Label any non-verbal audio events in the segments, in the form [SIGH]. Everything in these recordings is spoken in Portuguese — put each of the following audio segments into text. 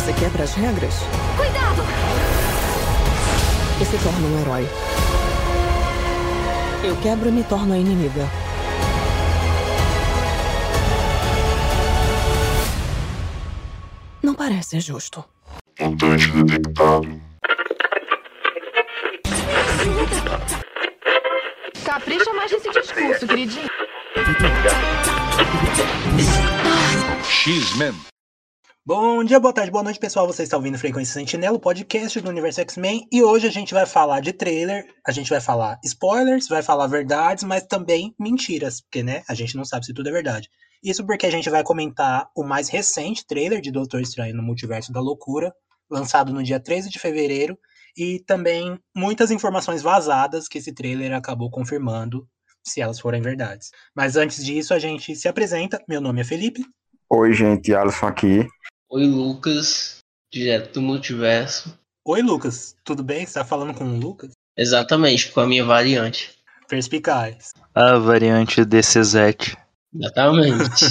Você quebra as regras Cuidado! e se torna um herói. Eu quebro e me torno a inimiga. Não parece justo. Mutante detectado. Capricha mais nesse discurso, queridinho. X-Men. Bom dia, boa tarde, boa noite, pessoal. Você está ouvindo Frequência Sentinela, o podcast do Universo X-Men. E hoje a gente vai falar de trailer, a gente vai falar spoilers, vai falar verdades, mas também mentiras, porque, né, a gente não sabe se tudo é verdade. Isso porque a gente vai comentar o mais recente trailer de Doutor Estranho no Multiverso da Loucura, lançado no dia 13 de fevereiro, e também muitas informações vazadas que esse trailer acabou confirmando, se elas forem verdades. Mas antes disso, a gente se apresenta. Meu nome é Felipe. Oi, gente, Alisson aqui. Oi, Lucas, direto do multiverso. Oi, Lucas. Tudo bem? Você tá falando com o Lucas? Exatamente, com a minha variante. Perspicaz. A variante DCZ. Exatamente. [LAUGHS]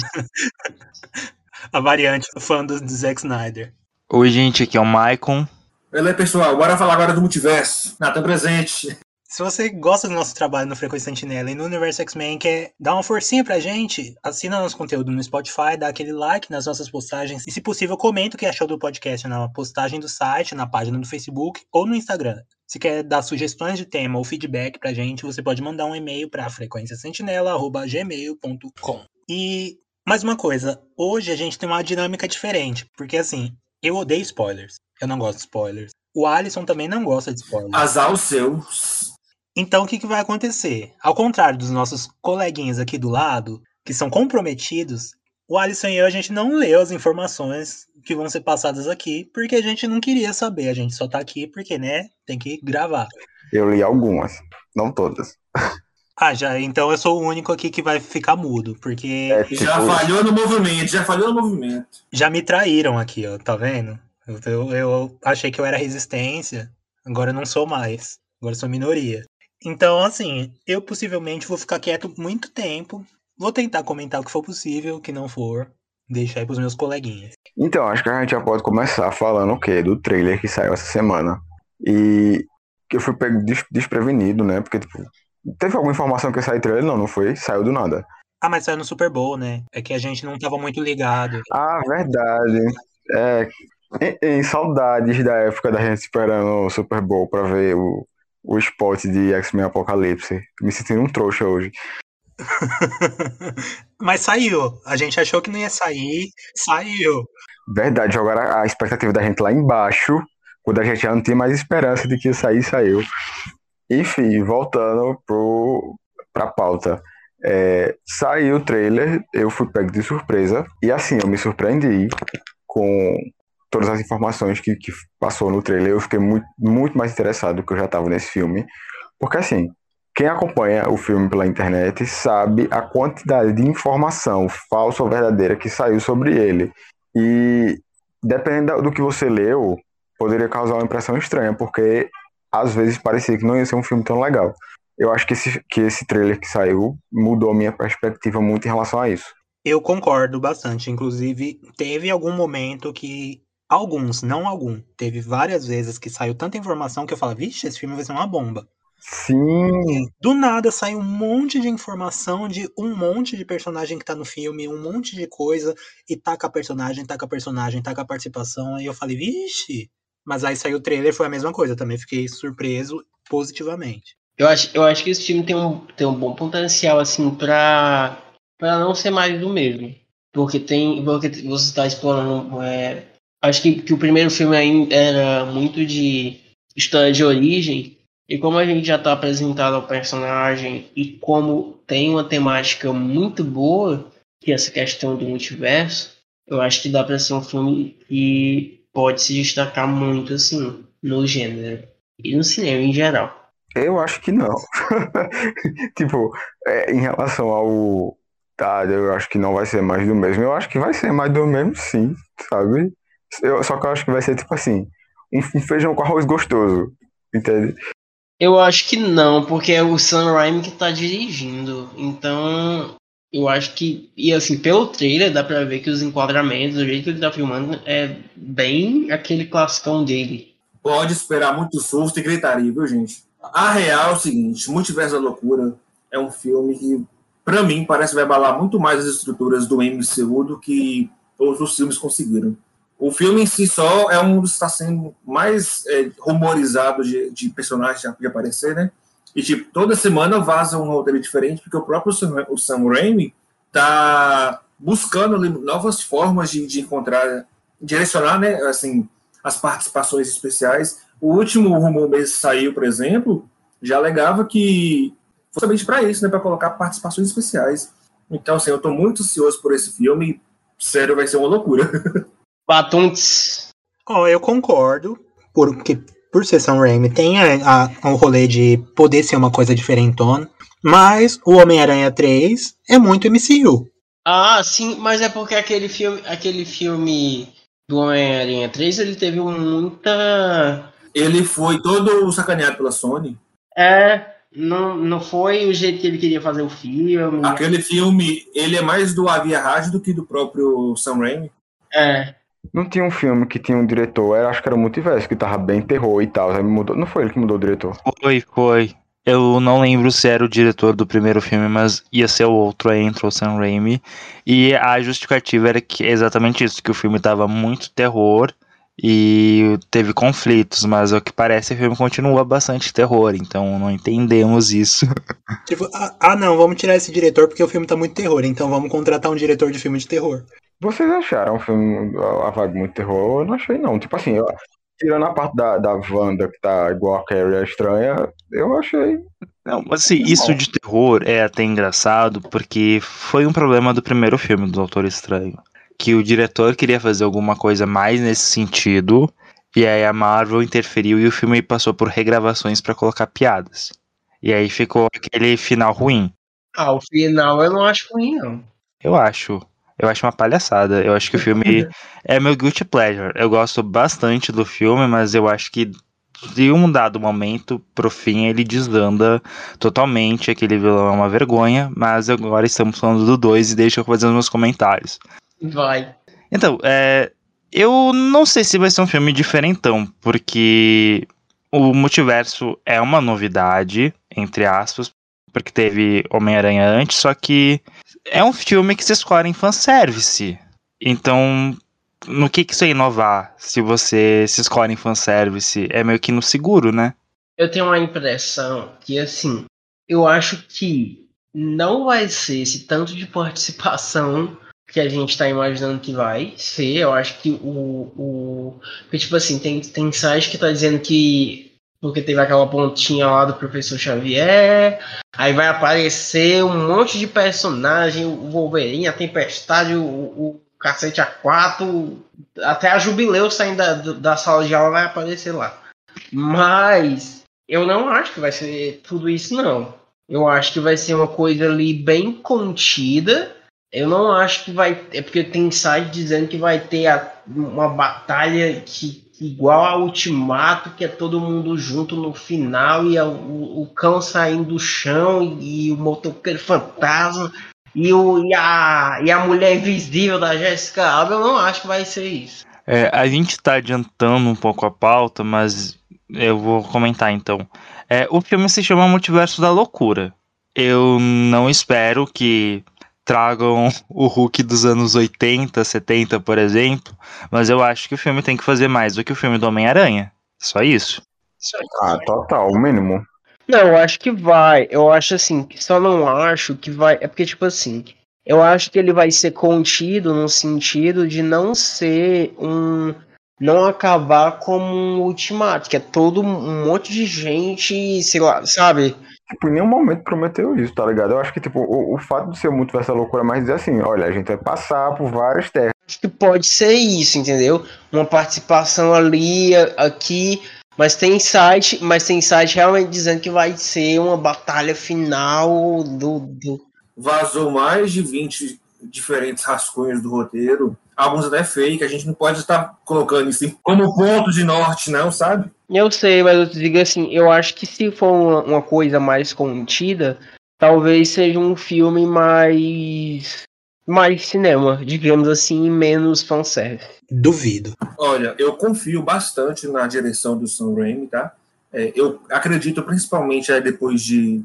[LAUGHS] A variante fã do, Zack Snyder. Oi, gente, aqui é o Maicon. Beleza, pessoal, bora falar agora do multiverso. Natan presente. Se você gosta do nosso trabalho no Frequência Sentinela e no Universo X-Men quer dar uma forcinha pra gente, assina nosso conteúdo no Spotify, dá aquele like nas nossas postagens e, se possível, comenta o que achou do podcast na postagem do site, na página do Facebook ou no Instagram. Se quer dar sugestões de tema ou feedback pra gente, você pode mandar um e-mail pra frequenciasentinela.gmail.com. E mais uma coisa, hoje a gente tem uma dinâmica diferente, porque assim, eu odeio spoilers. Eu não gosto de spoilers. O Alisson também não gosta de spoilers. Azar os seus. Então, o que, que vai acontecer? Ao contrário dos nossos coleguinhas aqui do lado, que são comprometidos, o Alisson e eu, a gente não leu as informações que vão ser passadas aqui, porque a gente não queria saber. A gente só tá aqui porque, né, tem que gravar. Eu li algumas, não todas. [LAUGHS] Ah, já, então eu sou o único aqui que vai ficar mudo, porque É, Já tipo, falhou no movimento, já falhou no movimento. já me traíram aqui, ó, tá vendo? Eu, eu, eu achei que eu era resistência, agora eu não sou mais. Agora eu sou minoria. Então, assim, eu possivelmente vou ficar quieto muito tempo. Vou tentar comentar o que for possível, o que não for, deixar aí pros meus coleguinhas. Então, acho que a gente já pode começar falando o quê? Do trailer que saiu essa semana. E que eu fui pego des- desprevenido, né? Porque, tipo, teve alguma informação que saiu trailer? Não, não foi? Saiu do nada. Ah, mas saiu no Super Bowl, né? É que a gente não tava muito ligado. Ah, verdade. É, em, em saudades da época da gente esperando o Super Bowl pra ver o, o spot de X-Men Apocalipse. Me sentindo um trouxa hoje. [LAUGHS] mas saiu. A gente achou que não ia sair, saiu. Verdade, jogaram a expectativa da gente lá embaixo, quando a gente já não tinha mais esperança de que ia sair, saiu. Enfim, voltando pro, pra pauta. É, saiu o trailer, eu fui pego de surpresa, e assim, eu me surpreendi com todas as informações que, que passou no trailer. Eu fiquei muito, muito mais interessado do que eu já estava nesse filme, porque assim, quem acompanha o filme pela internet sabe a quantidade de informação falsa ou verdadeira que saiu sobre ele. E dependendo do que você leu, poderia causar uma impressão estranha, porque às vezes parecia que não ia ser um filme tão legal. Eu acho que esse, que esse trailer que saiu mudou minha perspectiva muito em relação a isso. Eu concordo bastante. Inclusive, teve algum momento que. Alguns, não algum. Teve várias vezes que saiu tanta informação que eu falo, vixe, esse filme vai ser uma bomba. Sim, Do nada saiu um monte de informação de um monte de personagem que tá no filme, um monte de coisa, e taca a personagem, taca a personagem, taca a participação, aí eu falei, vixe! Mas aí saiu o trailer, foi a mesma coisa, também fiquei surpreso positivamente. Eu acho, eu acho que esse filme tem um, tem um bom potencial, assim, pra, pra não ser mais do mesmo. Porque tem. Porque você está explorando. é, acho que, que o primeiro filme ainda era muito de história de origem. E como a gente já está apresentado ao personagem e como tem uma temática muito boa, que é essa questão do multiverso, eu acho que dá para ser um filme que pode se destacar muito, assim, no gênero. E no cinema em geral. eu acho que não. [LAUGHS] tipo, é, em relação ao. Tá, eu acho que não vai ser mais do mesmo. Eu acho que vai ser mais do mesmo, sim, sabe? Eu, só que eu acho que vai ser tipo assim: um feijão com arroz gostoso, entende? Eu acho que não, porque é o Sam Raimi que tá dirigindo. Então, Eu acho que, e assim, pelo trailer dá pra ver que os enquadramentos, o jeito que ele tá filmando, é bem aquele classicão dele. Pode esperar muito susto e gritaria, viu, gente? A real é o seguinte: Multiverso da Loucura é um filme que, pra mim, parece que vai abalar muito mais as estruturas do MCU do que todos os filmes conseguiram. O filme em si só é um dos que está sendo mais é, rumorizado de, de personagens de aparecer, né? E, tipo, toda semana vaza um roteiro diferente, porque o próprio Sam, o Sam Raimi tá buscando novas formas de, de encontrar, direcionar, né, assim, as participações especiais. O último rumor mesmo saiu, por exemplo, já alegava que foi somente para isso, né, para colocar participações especiais. Então, assim, eu estou muito ansioso por esse filme. Sério, vai ser uma loucura. [LAUGHS] Batuntes. Ó, eu concordo, porque por ser Sam Raimi tem a, a, o rolê de poder ser uma coisa diferentona, mas o Homem-Aranha 3 é muito MCU. Ah, sim, mas é porque aquele filme, aquele filme do Homem-Aranha 3, ele teve muita. Ele foi todo sacaneado pela Sony. É, não, não foi o jeito que ele queria fazer o filme. Aquele filme, ele é mais do Avia Rádio do que do próprio Sam Raimi. É. Não tinha um filme que tinha um diretor, era, acho que era o Multiverso, que tava bem terror e tal. Aí mudou. Não foi ele que mudou o diretor. Foi, foi. Eu não lembro se era o diretor do primeiro filme, mas ia ser o outro, aí entrou o Sam Raimi. E a justificativa era que exatamente isso, que o filme tava muito terror e teve conflitos, mas ao que parece o filme continua bastante terror, então não entendemos isso. [LAUGHS] Tipo, ah, ah, não, vamos tirar esse diretor porque o filme tá muito terror, então vamos contratar um diretor de filme de terror. Vocês acharam o filme a vaga muito terror? Eu não achei não. Tipo assim, eu, tirando a parte da, da Wanda que tá igual a Carrie é estranha, eu achei. Não, mas assim, isso de terror é até engraçado porque foi um problema do primeiro filme do Doutor Estranho que o diretor queria fazer alguma coisa mais nesse sentido, e aí a Marvel interferiu e o filme passou por regravações para colocar piadas. E aí ficou aquele final ruim. Ah, o final eu não acho ruim, não. Eu acho. Eu acho uma palhaçada. Eu acho que o filme é meu guilty pleasure. Eu gosto bastante do filme, mas eu acho que de um dado momento pro fim ele desanda totalmente. Aquele vilão é uma vergonha, mas agora estamos falando do 2 e deixa eu fazer os meus comentários. Vai. Então, é, eu não sei se vai ser um filme diferentão, porque o multiverso é uma novidade, entre aspas, porque teve Homem-Aranha antes, só que é um filme que se escolhe em fanservice. Então, no que, que isso é inovar? Se você se escolhe em fanservice, é meio que no seguro, né? Eu tenho uma impressão que, assim, eu acho que não vai ser esse tanto de [LAUGHS] participação que a gente está imaginando que vai ser. Eu acho que o. o tipo assim, tem, tem site que está dizendo que. Porque teve aquela pontinha lá do professor Xavier. Aí vai aparecer um monte de personagem: o Wolverine, a Tempestade, o, o Cacete A4. Até a Jubileu saindo da, da sala de aula vai aparecer lá. Mas eu não acho que vai ser tudo isso, não. Eu acho que vai ser uma coisa ali bem contida eu não acho que vai. É porque tem site dizendo que vai ter a, uma batalha que, igual a Ultimato, que é todo mundo junto no final e a, o, o, cão saindo do chão e, e o motoqueiro fantasma e, o, e, a, e a mulher invisível da Jessica Alba. Eu não acho que vai ser isso. É, a gente está adiantando um pouco a pauta, mas eu vou comentar então. É, o filme se chama Multiverso da Loucura. Eu não espero que tragam o Hulk dos anos 80, 70, por exemplo, mas eu acho que o filme tem que fazer mais do que o filme do Homem-Aranha. Só isso. Ah, total, o mínimo. Não, eu acho que vai. Eu acho assim, só não acho que vai. É porque, tipo assim, eu acho que ele vai ser contido no sentido de não ser um. Não acabar como um ultimato, que é todo um monte de gente, sei lá, sabe? Tipo, em nenhum momento prometeu isso, tá ligado? Eu acho que, tipo, o, o fato de ser muito essa loucura, mas dizer assim, olha, a gente vai passar por várias terras. Acho que pode ser isso, entendeu? Uma participação ali, aqui, mas tem site, mas tem site realmente dizendo que vai ser uma batalha final do, do... Vazou mais de 20 diferentes rascunhos do roteiro, alguns até fake, a gente não pode estar colocando isso como ponto de norte, não, sabe? Eu sei, mas eu te digo assim, eu acho que se for uma, uma coisa mais contida, talvez seja um filme mais. mais cinema, digamos assim, menos fanservice. Duvido. Olha, eu confio bastante na direção do Sam Raimi, tá? É, eu acredito, principalmente aí depois de,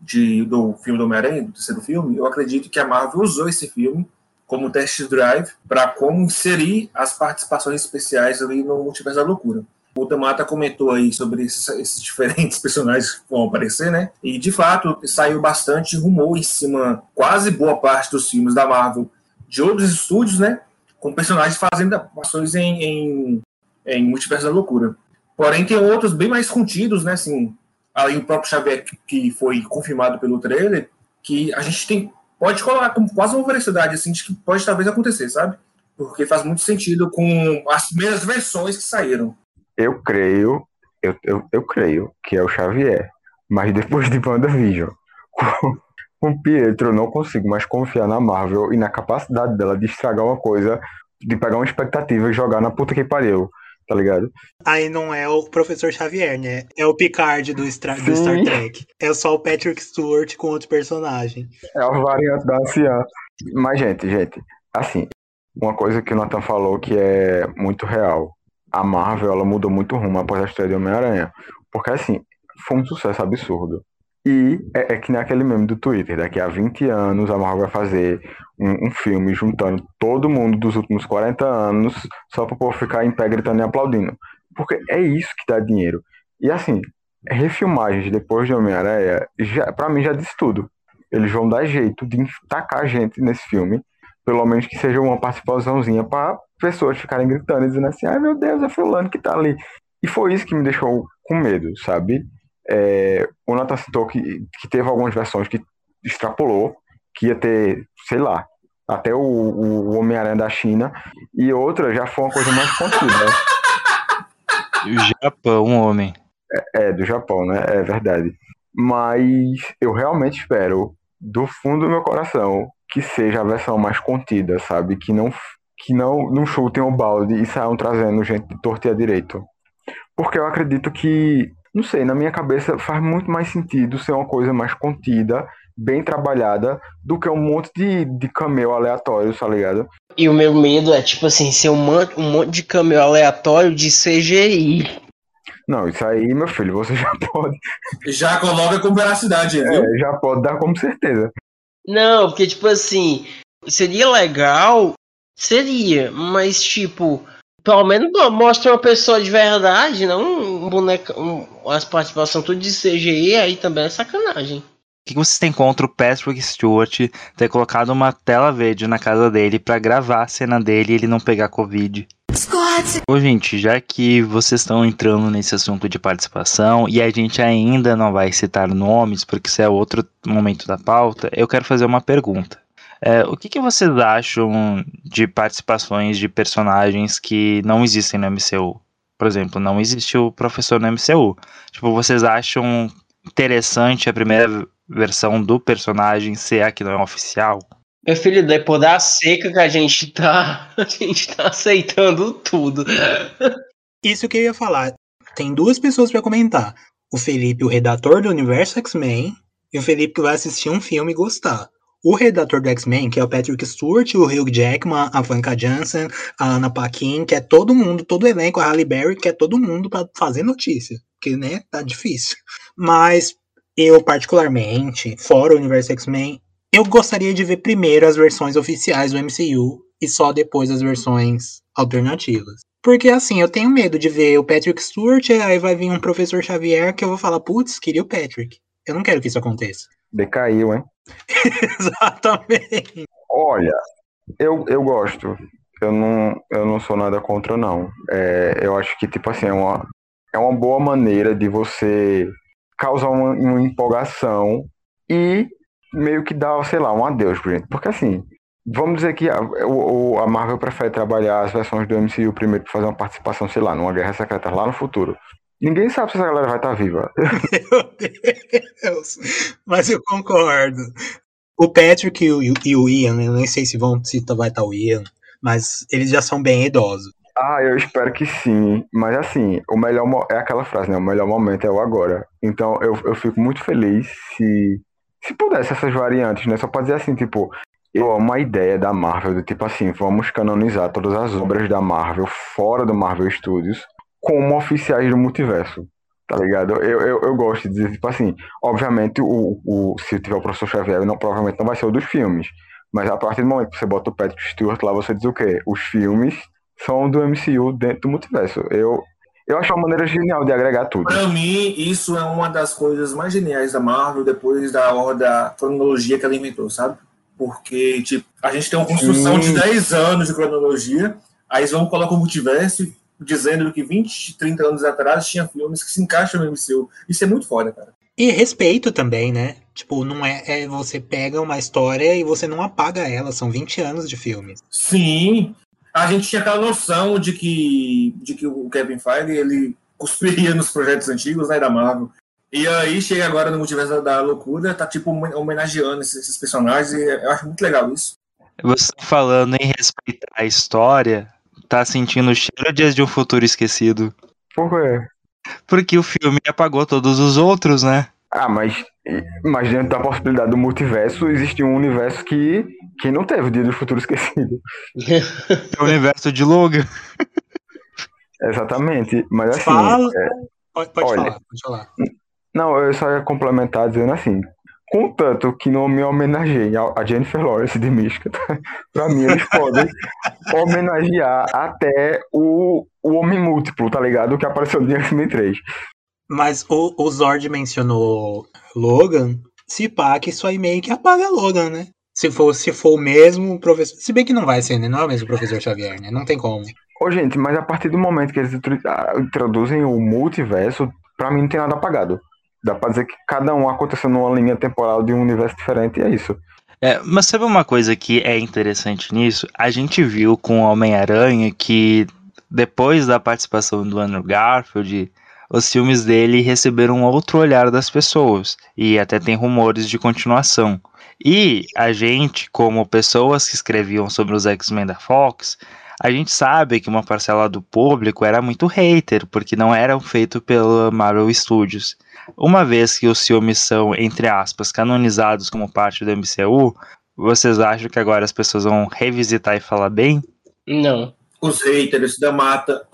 de do filme do Homem-Aranha, do terceiro filme, eu acredito que a Marvel usou esse filme como test drive para como inserir as participações especiais ali no Multiverso da Loucura. O Tamata comentou aí sobre esses, esses, diferentes [LAUGHS] personagens que vão aparecer, né? E de fato saiu bastante rumor em cima, quase boa parte dos filmes da Marvel de outros estúdios, né? Com personagens fazendo ações em, em, em Multiverso da Loucura. Porém, tem outros bem mais contidos, né? Assim, aí o próprio Xavier, que foi confirmado pelo trailer, que a gente tem pode colocar como quase uma veracidade, assim, de que pode talvez acontecer, sabe? Porque faz muito sentido com as primeiras versões que saíram. Eu creio, eu, eu, eu creio que é o Xavier, mas depois de WandaVision, com, com Pietro, eu não consigo mais confiar na Marvel e na capacidade dela de estragar uma coisa, de pegar uma expectativa e jogar na puta que pariu tá ligado? Aí não é o professor Xavier, né? É o Picard do, Star, do Star Trek. É só o Patrick Stewart com outro personagem. É a variante da anciã. Mas, gente, gente, assim, uma coisa que o Nathan falou que é muito real. A Marvel, ela mudou muito rumo após a estreia de Homem-Aranha. Porque, assim, foi um sucesso absurdo. E é, é, que nem aquele meme do Twitter, daqui a 20 anos a Marvel vai fazer um, um, filme juntando todo mundo dos últimos 40 anos só para o povo ficar em pé gritando e aplaudindo. Porque é isso que dá dinheiro. E assim, refilmagens depois de Homem-Aranha, para mim já disse tudo. Eles vão dar jeito de tacar gente nesse filme, pelo menos que seja uma participaçãozinha para pessoas ficarem gritando e dizendo assim: ai meu Deus, é Fulano que tá ali. E foi isso que me deixou com medo, sabe? É, o Nathan citou que, que teve algumas versões que extrapolou, que ia ter, sei lá, até o, o Homem-Aranha da China, e outra já foi uma coisa mais contida. Né? Japão, homem. É, é, do Japão, né? É verdade. Mas eu realmente espero, do fundo do meu coração, que seja a versão mais contida, sabe? Que não, que não, não chutem o balde e saiam trazendo gente de torto e a direito. Porque eu acredito que não sei, na minha cabeça faz muito mais sentido ser uma coisa mais contida, bem trabalhada, do que um monte de, de cameo aleatório, tá ligado? E o meu medo é, tipo assim, ser um monte, um monte de cameo aleatório de CGI. Não, isso aí, meu filho, você [LAUGHS] já pode. Já coloca com veracidade, viu? É, já pode dar como certeza. Não, porque, tipo assim, seria legal, seria, mas, tipo, pelo menos mostra uma pessoa de verdade, não um boneco. Um, as participações tudo de CGI, aí também é sacanagem. O que vocês têm contra o Patrick Stewart ter colocado uma tela verde na casa dele para gravar a cena dele e ele não pegar Covid? Scott! Ô, gente, já que vocês estão entrando nesse assunto de participação e a gente ainda não vai citar nomes, porque isso é outro momento da pauta, eu quero fazer uma pergunta. É, o que, que vocês acham de participações de personagens que não existem no MCU? Por exemplo, não existe o professor no MCU. Tipo, vocês acham interessante a primeira versão do personagem ser a que não é oficial? Meu filho, depois da seca que a gente tá, [LAUGHS] a gente tá aceitando tudo. Isso que eu ia falar. Tem duas pessoas para comentar. O Felipe, o redator do Universo X-Men, e o Felipe que vai assistir um filme e gostar o redator do X-Men, que é o Patrick Stewart, o Hugh Jackman, a Vanka Jansen, a Anna Paquin, que é todo mundo, todo o elenco, a Halle Berry, que é todo mundo para fazer notícia, porque, né, tá difícil. Mas eu, particularmente, fora o universo X-Men, eu gostaria de ver primeiro as versões oficiais do MCU e só depois as versões alternativas. Porque assim, eu tenho medo de ver o Patrick Stewart, aí vai vir um professor Xavier que eu vou falar, putz, queria o Patrick. Eu não quero que isso aconteça. Decaiu, hein? [LAUGHS] Exatamente. Olha, eu, eu gosto. Eu não, eu não sou nada contra, não. É, eu acho que, tipo assim, é uma, é uma boa maneira de você causar uma, uma empolgação e meio que dar, sei lá, um adeus pro gente. Porque, assim, vamos dizer que a, a Marvel prefere trabalhar as versões do MCU primeiro para fazer uma participação, sei lá, numa guerra secreta lá no futuro. Ninguém sabe se essa galera vai estar tá viva. Meu Deus. [LAUGHS] Mas eu concordo. O Patrick e o, e o Ian, eu nem sei se, vão, se vai estar tá o Ian, mas eles já são bem idosos. Ah, eu espero que sim. Mas assim, o melhor é aquela frase, né? O melhor momento é o agora. Então eu, eu fico muito feliz se, se pudesse essas variantes, né? Só pra dizer assim, tipo, eu amo a ideia da Marvel, do tipo assim, vamos canonizar todas as obras da Marvel fora do Marvel Studios como oficiais do multiverso. Tá ligado? Eu, eu, eu gosto de dizer, tipo assim, obviamente, o, o, se tiver o professor Xavier, não, provavelmente não vai ser o dos filmes. Mas a partir do momento que você bota o Patrick Stewart lá, você diz o quê? Os filmes são do MCU dentro do multiverso. Eu, eu acho uma maneira genial de agregar tudo. Pra mim, isso é uma das coisas mais geniais da Marvel depois da da cronologia que ela inventou, sabe? Porque, tipo, a gente tem uma construção de 10 anos de cronologia, aí eles vão colocar o multiverso dizendo que 20, 30 anos atrás tinha filmes que se encaixam no MCU. Isso é muito foda, cara. E respeito também, né? Tipo, não é, é você pega uma história e você não apaga ela, são 20 anos de filme. Sim. A gente tinha aquela noção de que, de que o Kevin Feige, ele cuspiria nos projetos antigos, né, da Marvel. E aí chega agora no Multiverso da Loucura, tá tipo homenageando esses, esses personagens, e eu acho muito legal isso. Você falando em respeitar a história, tá sentindo o cheiro de Dias de um Futuro Esquecido. Por quê? Porque o filme apagou todos os outros, né? Ah, mas, mas dentro da possibilidade do multiverso, existe um universo que, que não teve o Dia do Futuro Esquecido. É [LAUGHS] o universo de Logan. Exatamente. Mas assim. Fala. é, Pode, pode Olha. falar, pode falar. não, eu só ia complementar dizendo assim. Contanto que não me homenageiem a Jennifer Lawrence de Mística, [LAUGHS] pra mim eles podem homenagear até o, o Homem Múltiplo, tá ligado? Que apareceu no X-Men 3. Mas o, o Zord mencionou Logan, se pá, que isso aí meio que apaga Logan, né? Se for, se for o mesmo professor. Se bem que não vai ser, né? Não é o mesmo professor Xavier, né? Não tem como. Ô, gente, mas a partir do momento que eles intro- ah, introduzem o multiverso, pra mim não tem nada apagado. Dá pra dizer que cada um aconteceu numa linha temporal de um universo diferente e é isso. É, mas sabe uma coisa que é interessante nisso? A gente viu com o Homem-Aranha que depois da participação do Andrew Garfield, os filmes dele receberam outro olhar das pessoas e até tem rumores de continuação. E a gente, como pessoas que escreviam sobre os X-Men da Fox, a gente sabe que uma parcela do público era muito hater, porque não eram feitos pela Marvel Studios. Uma vez que os filmes são, entre aspas, canonizados como parte do MCU, vocês acham que agora as pessoas vão revisitar e falar bem? Não. Os haters da mata.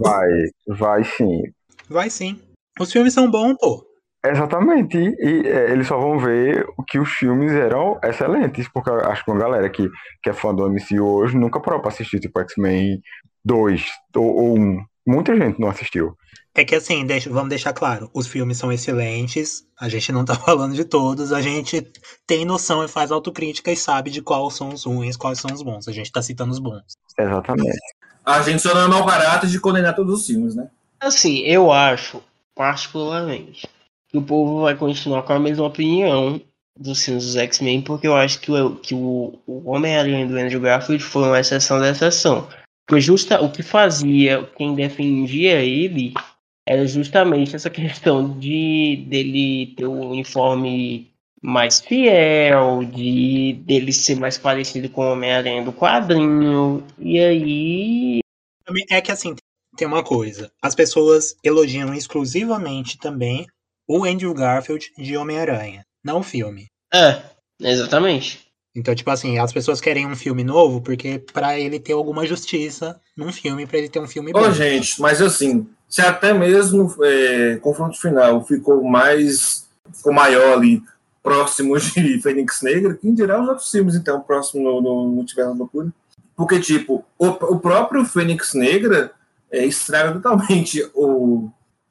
Vai, vai sim. Vai sim. Os filmes são bons, pô. Exatamente. E, e, é, eles só vão ver o que os filmes eram excelentes, porque eu acho que uma galera que, que é fã do MCU hoje nunca parou pra assistir, tipo, X-Men 2 ou, ou 1. Muita gente não assistiu. É que assim, deixa- vamos deixar claro, os filmes são excelentes, a gente não tá [LAUGHS] falando de todos, a gente tem noção e faz autocrítica e sabe de quais são os ruins, quais são os bons. A gente tá citando os bons. Exatamente. A gente só não é mau caráter de condenar todos os filmes, né? Assim, eu acho, particularmente, que o povo vai continuar com a mesma opinião dos filmes dos X-Men, porque eu acho que o, que o, o Homem-Aranha do Andrew Garfield foi uma exceção da exceção. Porque justa, o que fazia, quem defendia ele, era justamente essa [LAUGHS] questão de dele ter o uniforme mais fiel, de dele ser mais parecido com o Homem-Aranha do quadrinho. E aí. É que assim, tem uma coisa, as pessoas elogiam exclusivamente também o Andrew Garfield de Homem-Aranha, não o filme. É, exatamente. Então, tipo assim, as pessoas querem um filme novo porque pra ele ter alguma justiça num filme, pra ele ter um filme bom. Ô, gente, mas assim, se até mesmo é, confronto final ficou mais. ficou maior ali, próximo de [LAUGHS] Fênix Negra, quem dirá os outros filmes, então, próximo no, no Multiverso da Loucura? Porque, tipo, o, o próprio Fênix Negra é, estraga totalmente o,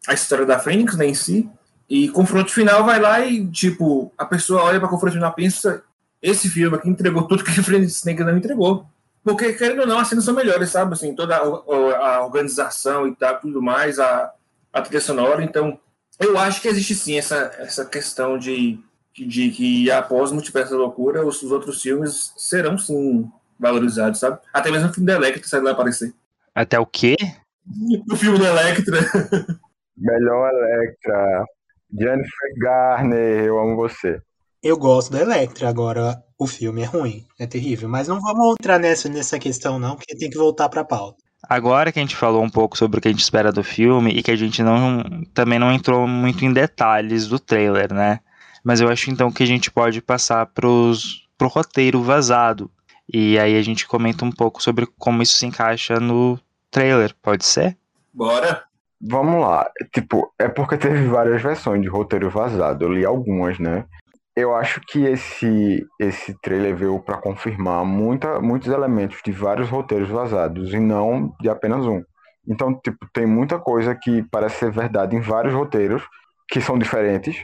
a história da Fênix né, em si. E confronto final vai lá e, tipo, a pessoa olha pra confronto final e pensa: esse filme aqui entregou tudo que a Fênix Negra não entregou. Porque, querendo ou não, as cenas são melhores, sabe? Assim, toda a, a organização e tal, tudo mais, a, a trilha sonora. Então, eu acho que existe sim essa, essa questão de, de que após o Multiverso da Loucura, os, os outros filmes serão sim valorizados, sabe? Até mesmo o filme da Electra sai lá aparecer. Até o quê? O filme da Electra. Melhor Electra. Jennifer Garner, eu amo você. Eu gosto da Electra, agora o filme é ruim, é terrível. Mas não vamos entrar nessa, nessa questão, não, porque tem que voltar pra pauta. Agora que a gente falou um pouco sobre o que a gente espera do filme e que a gente não também não entrou muito em detalhes do trailer, né? Mas eu acho então que a gente pode passar pros, pro roteiro vazado. E aí a gente comenta um pouco sobre como isso se encaixa no trailer, pode ser? Bora. Vamos lá. Tipo, é porque teve várias versões de roteiro vazado. Eu li algumas, né? Eu acho que esse, esse trailer veio para confirmar muita, muitos elementos de vários roteiros vazados e não de apenas um. Então, tipo, tem muita coisa que parece ser verdade em vários roteiros que são diferentes.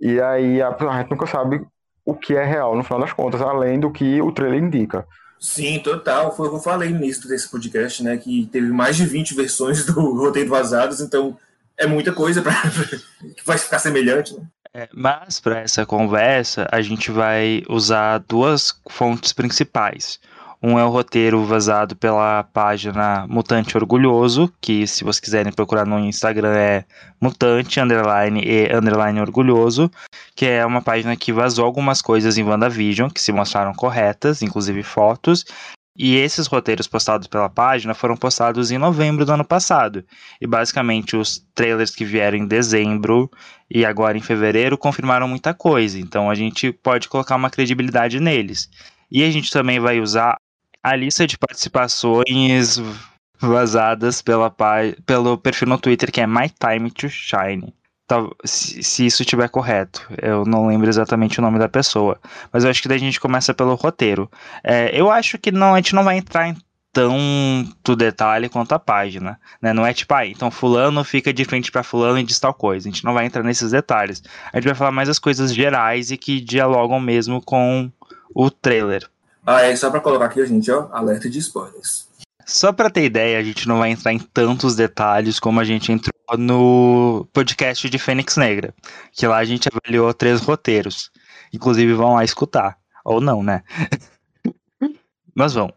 E aí a, a gente nunca sabe o que é real no final das contas, além do que o trailer indica. Sim, total. Foi o que eu falei início desse podcast, né? Que teve mais de 20 versões [LAUGHS] do roteiro vazados, então é muita coisa para [LAUGHS] que vai ficar semelhante, né? É, mas para essa conversa, a gente vai usar duas fontes principais. Um é o roteiro vazado pela página Mutante Orgulhoso, que se vocês quiserem procurar no Instagram é mutante, underline e underline orgulhoso, que é uma página que vazou algumas coisas em WandaVision que se mostraram corretas, inclusive fotos, e esses roteiros postados pela página foram postados em novembro do ano passado. E basicamente os trailers que vieram em dezembro e agora em fevereiro confirmaram muita coisa. Então a gente pode colocar uma credibilidade neles. E a gente também vai usar a lista de participações vazadas pela, pelo perfil no Twitter que é My Time to Shine. Se, se isso estiver correto, eu não lembro exatamente o nome da pessoa, mas eu acho que daí a gente começa pelo roteiro. É, eu acho que não, a gente não vai entrar em tanto detalhe quanto a página, né? Não é tipo, ah, então fulano fica de frente para fulano e diz tal coisa. A gente não vai entrar nesses detalhes. A gente vai falar mais as coisas gerais e que dialogam mesmo com o trailer. Ah, é só para colocar aqui, gente, ó, alerta de spoilers. Só para ter ideia, a gente não vai entrar em tantos detalhes como a gente entrou no podcast de Fênix Negra, que lá a gente avaliou três roteiros. Inclusive vão lá escutar. Ou não, né? [LAUGHS] Mas vão.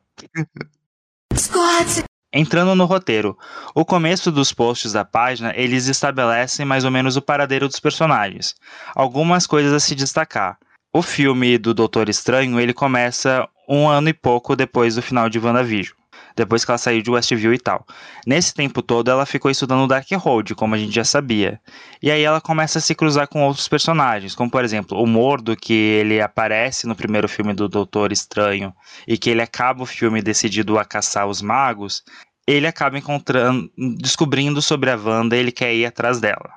Entrando no roteiro, o começo dos posts da página, eles estabelecem mais ou menos o paradeiro dos personagens. Algumas coisas a se destacar. O filme do Doutor Estranho, ele começa um ano e pouco depois do final de WandaVision. Depois que ela saiu de Westview e tal. Nesse tempo todo, ela ficou estudando Darkhold, como a gente já sabia. E aí ela começa a se cruzar com outros personagens, como por exemplo, o Mordo, que ele aparece no primeiro filme do Doutor Estranho, e que ele acaba o filme decidido a caçar os magos, ele acaba encontrando, descobrindo sobre a Wanda e ele quer ir atrás dela.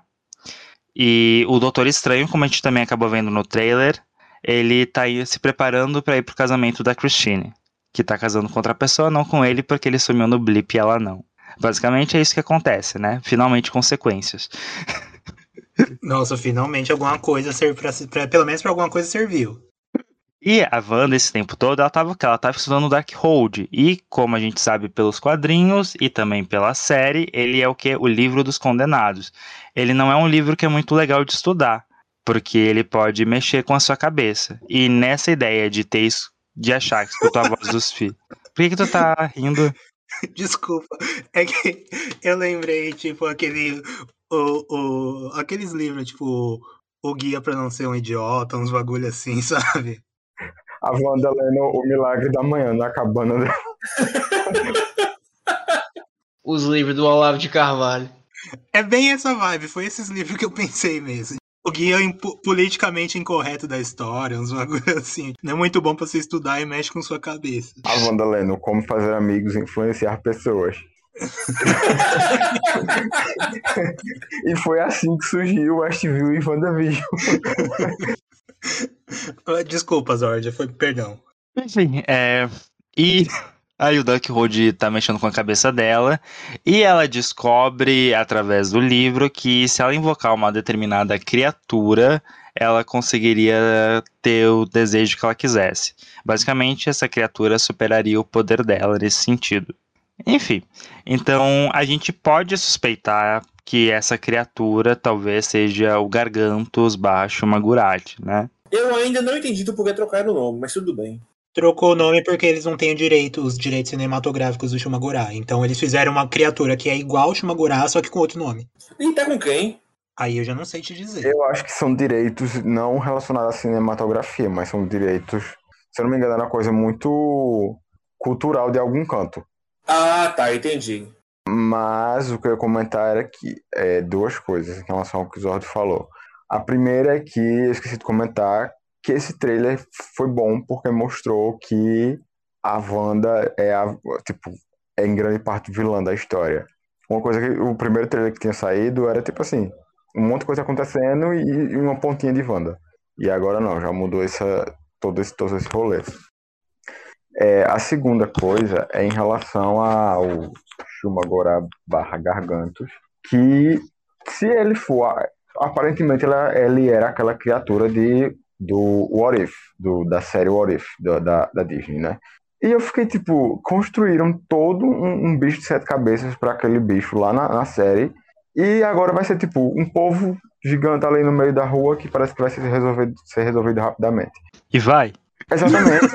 E o Doutor Estranho, como a gente também acabou vendo no trailer, ele tá se preparando para ir pro casamento da Christine, que tá casando com outra pessoa, não com ele, porque ele sumiu no blip e ela não. Basicamente é isso que acontece, né? Finalmente consequências. [LAUGHS] Nossa, finalmente alguma coisa serviu pra, pra, pelo menos para alguma coisa serviu. E a Wanda, esse tempo todo, ela estava ela tava estudando Darkhold. E, como a gente sabe pelos quadrinhos e também pela série, ele é o que? O livro dos condenados. Ele não é um livro que é muito legal de estudar porque ele pode mexer com a sua cabeça. E nessa ideia de ter isso, de achar que escutou a voz dos filhos. Por que, que tu tá rindo? [LAUGHS] Desculpa, é que eu lembrei, tipo, aquele. O, o, aqueles livros, tipo, O Guia pra Não Ser um Idiota, uns bagulho assim, [LAUGHS] sabe? A Wanda lendo O Milagre da Manhã na cabana dela. Os livros do Olavo de Carvalho. É bem essa vibe, foi esses livros que eu pensei mesmo o guia politicamente incorreto da história, uns [LAUGHS] bagulho assim. Não é muito bom pra você estudar e mexe com sua cabeça. A Wanda lendo Como Fazer Amigos e Influenciar Pessoas. [LAUGHS] e foi assim que surgiu o Westview e WandaVision. [LAUGHS] Desculpa, Zord, foi perdão. Enfim, é. E Aí o Duckhold tá mexendo com a cabeça dela e ela descobre através do livro que se ela invocar uma determinada criatura, ela conseguiria ter o desejo que ela quisesse. Basicamente, essa criatura superaria o poder dela nesse sentido. Enfim, então a gente pode suspeitar que essa criatura talvez seja o Gargantos baixo Magurati, né? Eu ainda não entendi do porquê trocar o nome, mas tudo bem trocou o nome porque eles não têm direito, os direitos cinematográficos do Shumagorá. Então eles fizeram uma criatura que é igual ao Shumagorá, só que com outro nome. E tá com quem? Aí eu já não sei te dizer. Eu acho que são direitos não relacionados à cinematografia, mas são direitos, se eu não me engano, é uma coisa muito cultural de algum canto. Ah, tá, entendi. Mas o que eu ia comentar era que é, duas coisas em relação ao que o Zordo falou. A primeira é que eu esqueci de comentar que esse trailer foi bom porque mostrou que a Wanda é a, tipo, é em grande parte vilã da história. Uma coisa que o primeiro trailer que tinha saído era tipo assim, um monte de coisa acontecendo e, e uma pontinha de Wanda. E agora não, já mudou essa, todo esse, todo esse rolê. É, a segunda coisa é em relação ao Shumagora barra Gargantos, que se ele for, aparentemente ele era aquela criatura de, do What If, do, da série What If, do, da, da Disney, né? E eu fiquei tipo, construíram todo um, um bicho de sete cabeças para aquele bicho lá na, na série, e agora vai ser tipo um povo gigante ali no meio da rua que parece que vai ser resolvido, ser resolvido rapidamente. E vai. Exatamente.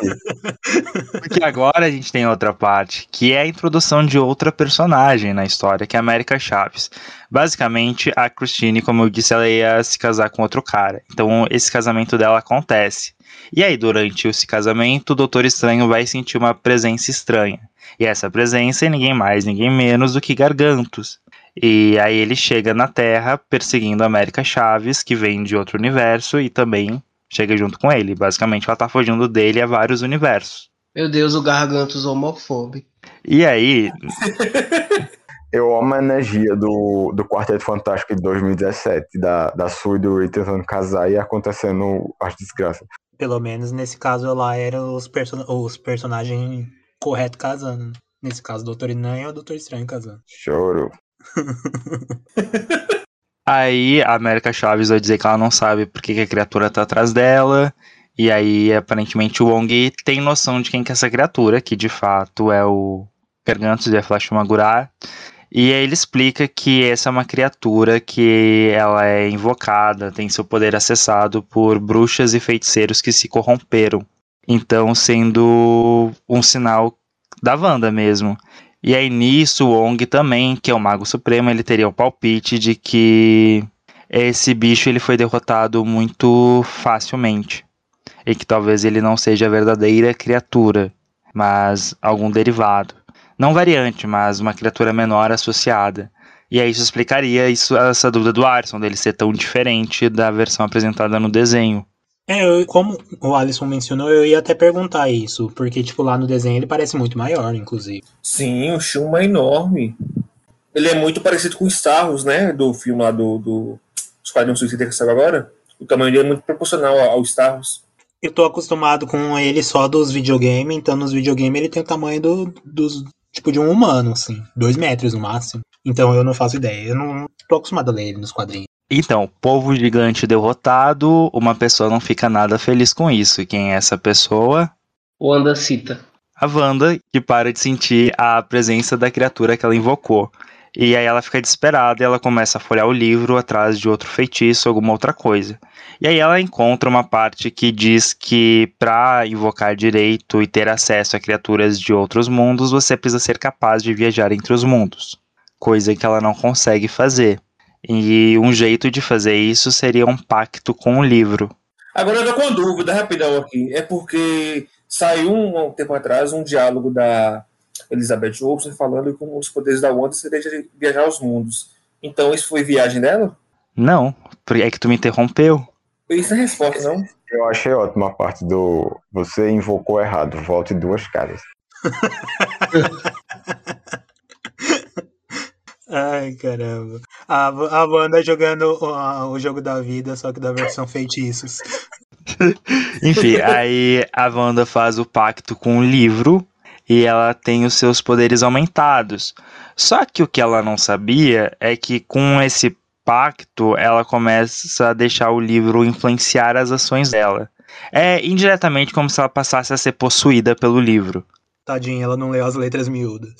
[LAUGHS] Porque agora a gente tem outra parte, que é a introdução de outra personagem na história, que é a América Chaves. Basicamente, a Christine, como eu disse, ela ia se casar com outro cara. Então, esse casamento dela acontece. E aí, durante esse casamento, o Doutor Estranho vai sentir uma presença estranha. E essa presença é ninguém mais, ninguém menos do que Gargantos. E aí ele chega na Terra perseguindo a América Chaves, que vem de outro universo, e também chega junto com ele. Basicamente, ela tá fugindo dele a vários universos. Meu Deus, o Gargantos homofóbico. E aí, [LAUGHS] Eu amo a energia do, do Quarteto Fantástico de 2017, da, da Sue e do Ray tentando casar e acontecendo as desgraças. Pelo menos nesse caso lá eram os, person os personagens corretos casando. né? Nesse caso, o Doutor Estranho e o Doutor Estranho casando. Choro. [LAUGHS] aí a América Chaves vai dizer que ela não sabe por que a criatura tá atrás dela. E aí, aparentemente, o Wong tem noção de quem que é essa criatura, que de fato é o Gargantos de Flash Magurá. E aí ele explica que essa é uma criatura que ela é invocada, tem seu poder acessado por bruxas e feiticeiros que se corromperam. Então, sendo um sinal da Wanda mesmo. E aí nisso, o Wong também, que é o Mago Supremo, ele teria o palpite de que esse bicho ele foi derrotado muito facilmente. E que talvez ele não seja a verdadeira criatura, mas algum derivado. Não variante, mas uma criatura menor associada. E aí isso explicaria isso, essa dúvida do Arson, dele ser tão diferente da versão apresentada no desenho. É, eu- como o Alisson mencionou, eu ia até perguntar isso, porque, tipo, lá no desenho ele parece muito maior, inclusive. Sim, o Shuma é enorme. Ele é muito parecido com o Star Wars, né? Do filme lá do, do Esquadrão Suicida que saiu agora. O tamanho dele é muito proporcional ao ao Star Wars. Eu tô acostumado com ele só dos videogames, então nos videogames ele tem o tamanho do, dos, tipo, de um humano, assim, dois metros no máximo. Então eu não faço ideia, eu não tô acostumado a ler ele nos quadrinhos. Então, povo gigante derrotado, uma pessoa não fica nada feliz com isso. E quem é essa pessoa? O Anda cita. A Wanda, que para de sentir a presença da criatura que ela invocou. E aí ela fica desesperada e ela começa a folhear o livro atrás de outro feitiço, alguma outra coisa. E aí ela encontra uma parte que diz que para invocar direito e ter acesso a criaturas de outros mundos, você precisa ser capaz de viajar entre os mundos. Coisa que ela não consegue fazer. E um jeito de fazer isso seria um pacto com o livro. Agora eu tô com uma dúvida rapidão aqui. É porque saiu um, um tempo atrás um diálogo da Elizabeth Olsen falando que um dos poderes da Wanda seria de viajar aos mundos. Então isso foi viagem dela? Não, é que tu me interrompeu. Isso não é resposta, não? Eu achei ótima a parte do você invocou errado, volte duas caras. [LAUGHS] Ai, caramba. A, a Wanda jogando o, o jogo da vida, só que da versão feitiços. [LAUGHS] Enfim, aí a Wanda faz o pacto com o livro e ela tem os seus poderes aumentados. Só que o que ela não sabia é que com esse pacto ela começa a deixar o livro influenciar as ações dela. É indiretamente como se ela passasse a ser possuída pelo livro. Tadinha, ela não leu as letras miúdas.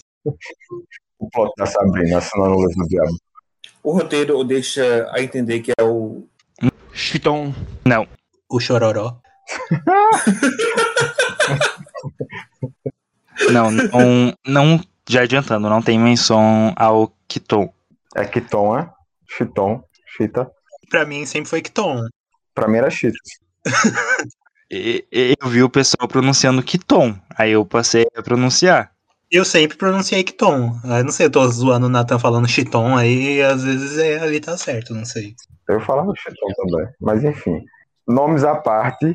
O plot da Sabrina, assinando o livro do diabo. O roteiro deixa a entender que é o. Chiton. O chororó. [LAUGHS] Não, não, não já adiantando, não tem menção ao Kiton. É Kiton, é? Chiton, Chita. Pra mim sempre foi Kiton. Pra mim era Chita. [LAUGHS] Eu vi o pessoal pronunciando Kiton, aí eu passei a pronunciar. Eu sempre pronunciei Kiton. Eu não sei, eu tô zoando o Nathan falando Chiton aí, e às vezes é, ali tá certo, não sei. Eu falava Chitão também. Mas enfim. Nomes à parte,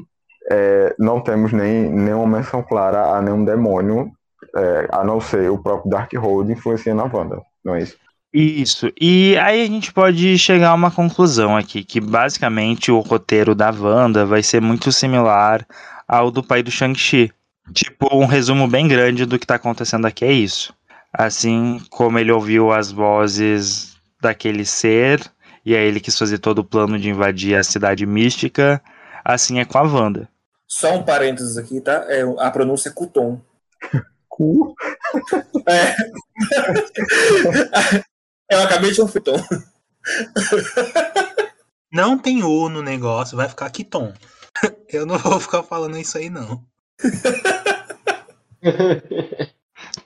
é, não temos nem nenhuma menção clara a nenhum demônio, é, a não ser o próprio Darkhold influenciando a Wanda. Não é isso? Isso. E aí a gente pode chegar a uma conclusão aqui, que basicamente o roteiro da Wanda vai ser muito similar ao do pai do Shang-Chi. Tipo, um resumo bem grande do que tá acontecendo aqui é isso. Assim como ele ouviu as vozes daquele ser, e aí ele quis fazer todo o plano de invadir a cidade mística, assim é com a Wanda. Só um parênteses aqui, tá? É, a pronúncia é Cuton. [LAUGHS] Cu. É. [LAUGHS] Eu acabei de um futon. Não tem U no negócio, vai ficar Kiton. Eu não vou ficar falando isso aí, não. [LAUGHS]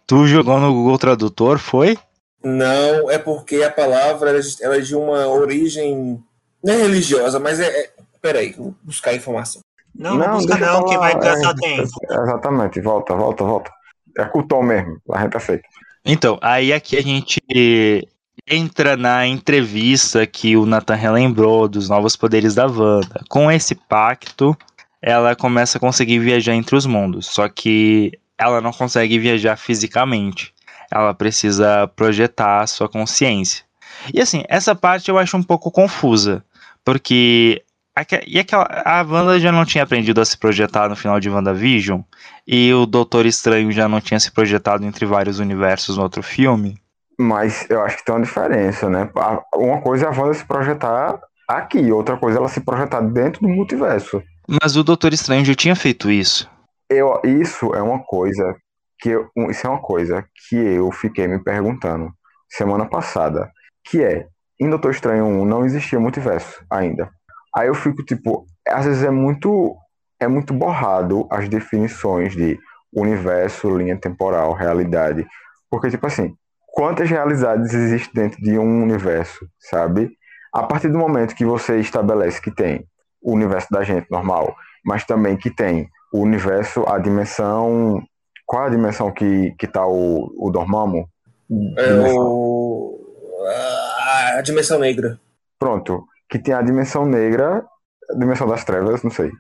Tu jogou no Google Tradutor, foi? Não, é porque a palavra ela é de- é uma origem não é religiosa, mas é. é... Peraí, vou buscar a informação. Não, não, busca não, que vai gastar é, tempo. Exatamente, volta, volta, volta. É Cuton mesmo, a gente aceita. Então, aí aqui a gente entra na entrevista que o Nathan relembrou dos novos poderes da Wanda. Com esse pacto, ela começa a conseguir viajar entre os mundos, só que ela não consegue viajar fisicamente. Ela precisa projetar a sua consciência. E assim, essa parte eu acho um pouco confusa, porque e aquela, a Wanda já não tinha aprendido a se projetar no final de WandaVision, e o Doutor Estranho já não tinha se projetado entre vários universos no outro filme. Mas eu acho que tem uma diferença, né? Uma coisa é a Wanda se projetar aqui, outra coisa é ela se projetar dentro do multiverso. Mas o Doutor Estranho já tinha feito isso. Eu, isso é uma coisa que eu, isso é uma coisa que eu fiquei me perguntando semana passada, que é, em Doutor Estranho 1 não existia multiverso ainda. Aí eu fico tipo, às vezes é muito é muito borrado as definições de universo, linha temporal, realidade, porque tipo assim, quantas realidades existem dentro de um universo, sabe? A partir do momento que você estabelece que tem o universo da gente normal, mas também que tem o universo, a dimensão. Qual é a dimensão que, que tá o, o Dormammu? É o. A dimensão negra. Pronto. Que tem a dimensão negra, a dimensão das trevas, não sei.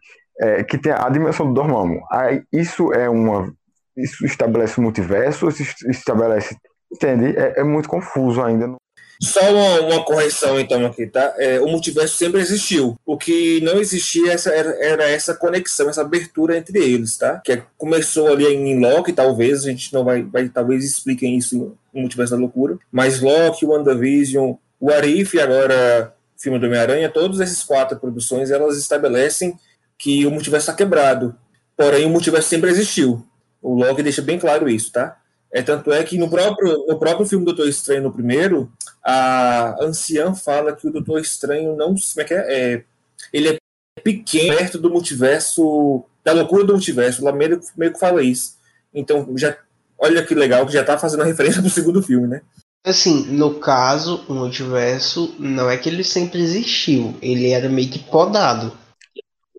É, que tem a dimensão do Dormammu. Aí, isso é uma. Isso estabelece o multiverso, isso est- estabelece. Entende? É, é muito confuso ainda. Só uma, uma correção, então, aqui, tá? É, o multiverso sempre existiu. O que não existia essa, era, era essa conexão, essa abertura entre eles, tá? Que é- começou ali em Loki, talvez, a gente não vai, vai talvez expliquem isso no Multiverso da Loucura. Mas Loki, WandaVision, o Arif e agora filme do Homem-Aranha, todas essas quatro produções, elas estabelecem que o multiverso está quebrado. Porém, o multiverso sempre existiu. O Loki deixa bem claro isso, tá? É, tanto é que no próprio, no próprio filme Doutor Estranho, no primeiro, a anciã fala que o Doutor Estranho não. Como é que é? É, ele é pequeno perto do multiverso, da loucura do multiverso. Lá meio, meio que fala isso. Então, já, olha que legal que já tá fazendo a referência [LAUGHS] pro segundo filme, né? Assim, no caso, o multiverso não é que ele sempre existiu, ele era meio que podado.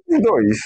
Dois.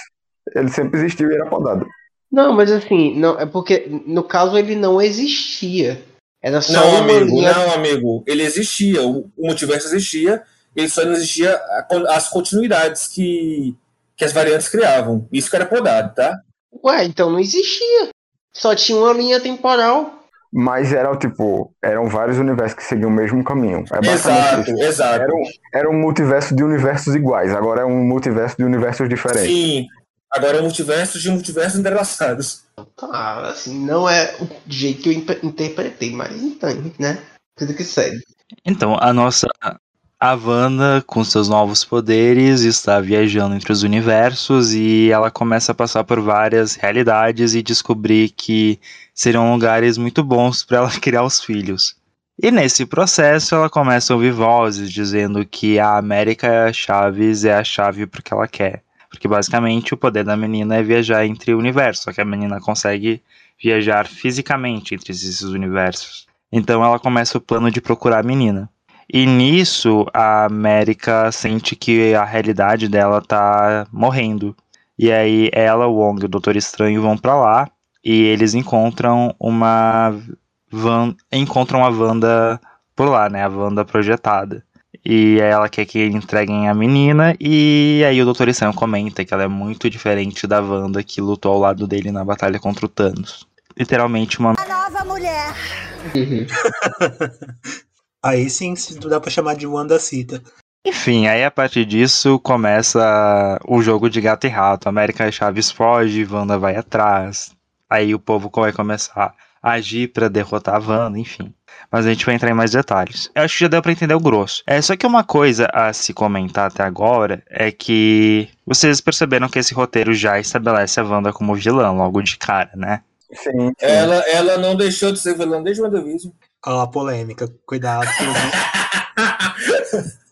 Ele sempre existiu e era podado. Não, mas assim, não, é porque no caso ele não existia. Era só Não, uma amigo, linha. não, amigo. Ele existia, o, o multiverso existia, ele só não existia a as continuidades que, que as variantes criavam. Isso que era podado, tá? Ué, então não existia. Só tinha uma linha temporal. Mas eram, tipo, eram vários universos que seguiam o mesmo caminho. É Exato, isso. exato. Era um, era um multiverso de universos iguais, agora é um multiverso de universos diferentes. Sim. Agora é multiversos de multiversos entrelaçados. Tá, assim, não é o jeito que eu interpretei, mas então, né? Tudo que segue. Então, a nossa a Wanda, com seus novos poderes, está viajando entre os universos e ela começa a passar por várias realidades e descobrir que seriam lugares muito bons para ela [LAUGHS] criar os filhos. E nesse processo ela começa a ouvir vozes dizendo que a América Chaves é a chave para o que ela quer. Porque basicamente o poder da menina é viajar entre universos, só que a menina consegue viajar fisicamente entre esses universos. Então ela começa o plano de procurar a menina. E nisso a América sente que a realidade dela tá morrendo. E aí ela, o Wong e o Doutor Estranho vão pra lá e eles encontram uma van, encontram a Wanda por lá, né? A Wanda projetada. E aí ela quer que entreguem a menina, e aí o Doutor Estranho comenta que ela é muito diferente da Wanda que lutou ao lado dele na batalha contra o Thanos. Literalmente uma. nova mulher. [LAUGHS] Aí sim, se dá pra chamar de Wanda Cita. Enfim, aí a partir disso começa o jogo de gato e rato. América Chaves foge, Wanda vai atrás. Aí o povo vai começar a agir pra derrotar a Wanda, enfim. Mas a gente vai entrar em mais detalhes. Eu acho que já deu pra entender o grosso. É só que uma coisa a se comentar até agora é que vocês perceberam que esse roteiro já estabelece a Wanda como vilã logo de cara, né? Sim, sim. Ela, ela não deixou de ser vilã desde o WandaVision. Ó, a polêmica. Cuidado. que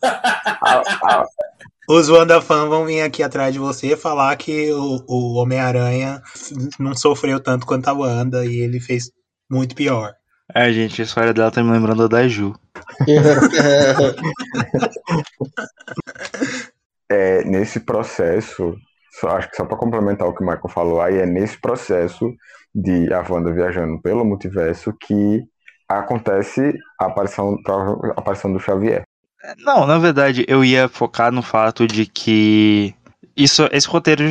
A- [LAUGHS] a- Os Wanda fãs vão vir aqui atrás de você falar que o, o Homem-Aranha não sofreu tanto quanto a Wanda e ele fez muito pior. É, gente, a história dela tá me lembrando da Ju. [LAUGHS] é, nesse processo, só, acho que só para complementar o que o Michael falou aí, é nesse processo de a Wanda viajando pelo multiverso que acontece a aparição, a aparição do Xavier. Não, na verdade, eu ia focar no fato de que isso, esse roteiro,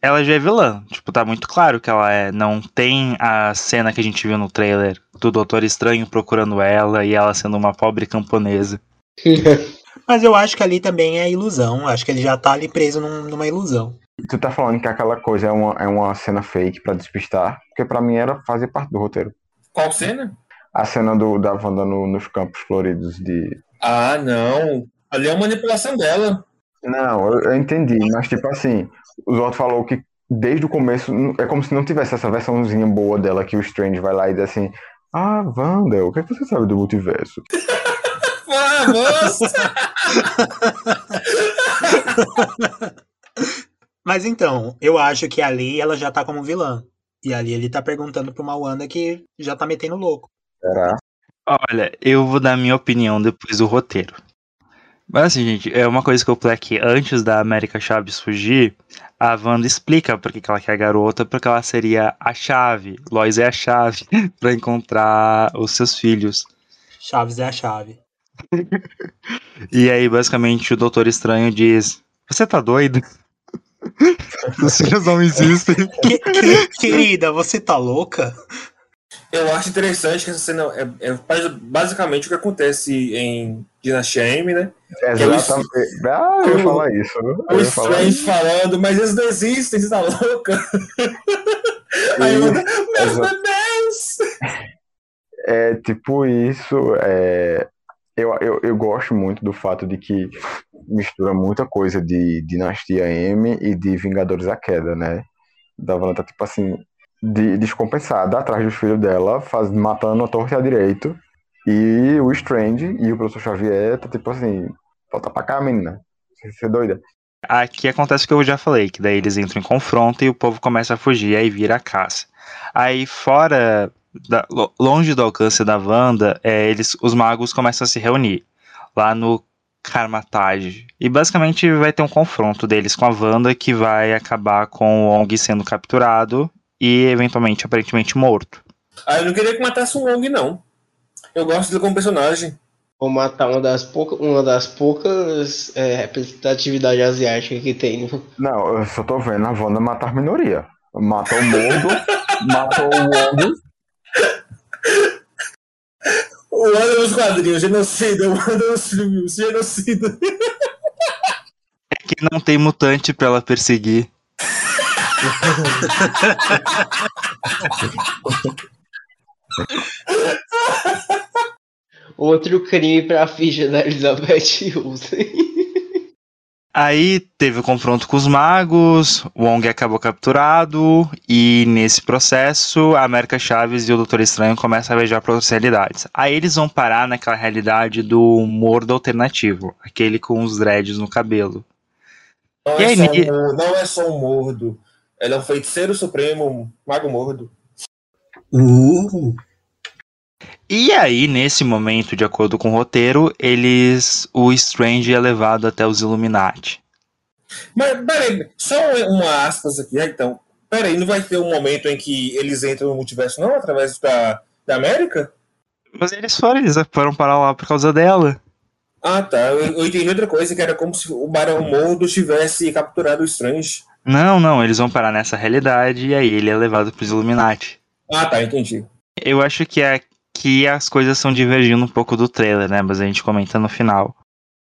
ela já é vilã. Tipo, tá muito claro que ela é. Não tem a cena que a gente viu no trailer do Doutor Estranho procurando ela e ela sendo uma pobre camponesa. [LAUGHS] Mas eu acho que ali também é ilusão. Acho que ele já tá ali preso num- numa ilusão. Tu tá falando que aquela coisa é uma, é uma cena fake pra despistar, porque pra mim era fazer parte do roteiro. Qual cena? A cena do, da Wanda no- nos campos floridos de. Ah, não. Ali é uma manipulação dela. Não, eu, eu entendi, mas tipo assim, o Zod falou que desde o começo é como se não tivesse essa versãozinha boa dela que o Strange vai lá e diz assim: Ah, Wanda, o que, é que você sabe do multiverso? [LAUGHS] Vamos! [LAUGHS] Mas então, eu acho que ali ela já tá como vilã. E ali ele tá perguntando pra uma Wanda que já tá metendo louco. Será? Olha, eu vou dar minha opinião depois do roteiro. Mas assim, gente, é uma coisa que eu falei aqui. Antes da América Chaves fugir, a Wanda explica por que que ela quer a garota, porque ela seria a chave. Lois é a chave [LAUGHS] pra encontrar os seus filhos. Chaves é a chave. E aí, basicamente, o Doutor Estranho diz: Você tá doido? [LAUGHS] Os filhos não existem. Que- que- querida, você tá louca? Eu acho interessante que essa cena é, é basicamente o que acontece em Dinastia M, né? Exatamente. Ah, eu ia falar isso. Eu O Strange falando, mas eles não existem, você tá louca? [LAUGHS] Aí eu, meus Exa- bebês! É tipo isso. É, eu, eu, eu gosto muito do fato de que mistura muita coisa de Dinastia M e de Vingadores à Queda, né? Da Wanda tá tipo assim, de, descompensada atrás dos filhos dela, faz, matando a torta e a direito. E o Strange e o Professor Xavier tá tipo assim, volta pra cá, menina. Você, é doida. Aqui acontece o que eu já falei, que daí eles entram em confronto e o povo começa a fugir, aí vira a caça. Aí fora, da- lo- longe do alcance da Wanda, é, eles, os magos começam a se reunir lá no Karmatage. E basicamente vai ter um confronto deles com a Wanda que vai acabar com o Ong sendo capturado e eventualmente aparentemente morto. Ah, eu não queria que matasse um Long, não. Eu gosto dele como personagem. Vou matar uma das poucas, uma das poucas é, representatividade asiática que tem. no- Não, eu só tô vendo a Wanda matar a minoria. Matou o Mordo, [LAUGHS] matou o Wong. O Wanda nos quadrinhos, genocida. O Wanda nos filmes, genocida. É que não tem mutante pra ela perseguir. Outro crime pra ficha da Elizabeth Olsen. Aí teve o confronto com os magos, o Wong acabou capturado, e nesse processo a América Chaves e o Doutor Estranho começam a viajar para outras realidades. Aí eles vão parar naquela realidade do mordo alternativo, aquele com os dreads no cabelo. Não, E é aí, só um, não é só um mordo. Ele é um feiticeiro supremo, um mago mordo. Uh, E aí, nesse momento, de acordo com o roteiro, eles. O Strange é levado até os Illuminati. Mas, peraí, só uma aspas aqui, né, então. Peraí, não vai ter um momento em que eles entram no multiverso, não? Através da, da América? Mas eles foram, eles foram parar lá por causa dela. Ah, tá. Eu, eu entendi outra coisa, que era como se o Barão Mordo tivesse capturado o Strange. Não, não, eles vão parar nessa realidade e aí ele é levado pros Illuminati. Ah, tá, entendi. Eu acho que aqui as coisas estão divergindo um pouco do trailer, né? Mas a gente comenta no final.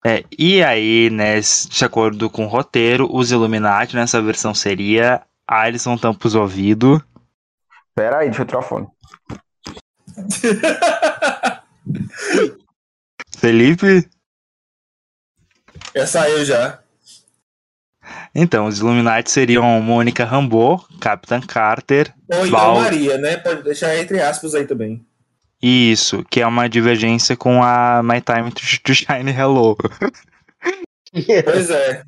É, e aí, né, de acordo com o roteiro, os Illuminati nessa versão seria Alisson tampa os ouvidos. Pera aí, deixa eu tirar o fone. [LAUGHS] Felipe? Já saiu já. Então, os Illuminati seriam Mônica Rambeau, Capitã Carter, Ou então Val- Maria, né? Pode deixar entre aspas aí também. Isso, que é uma divergência com a My Time to, to Shine Hello. [LAUGHS] Pois é.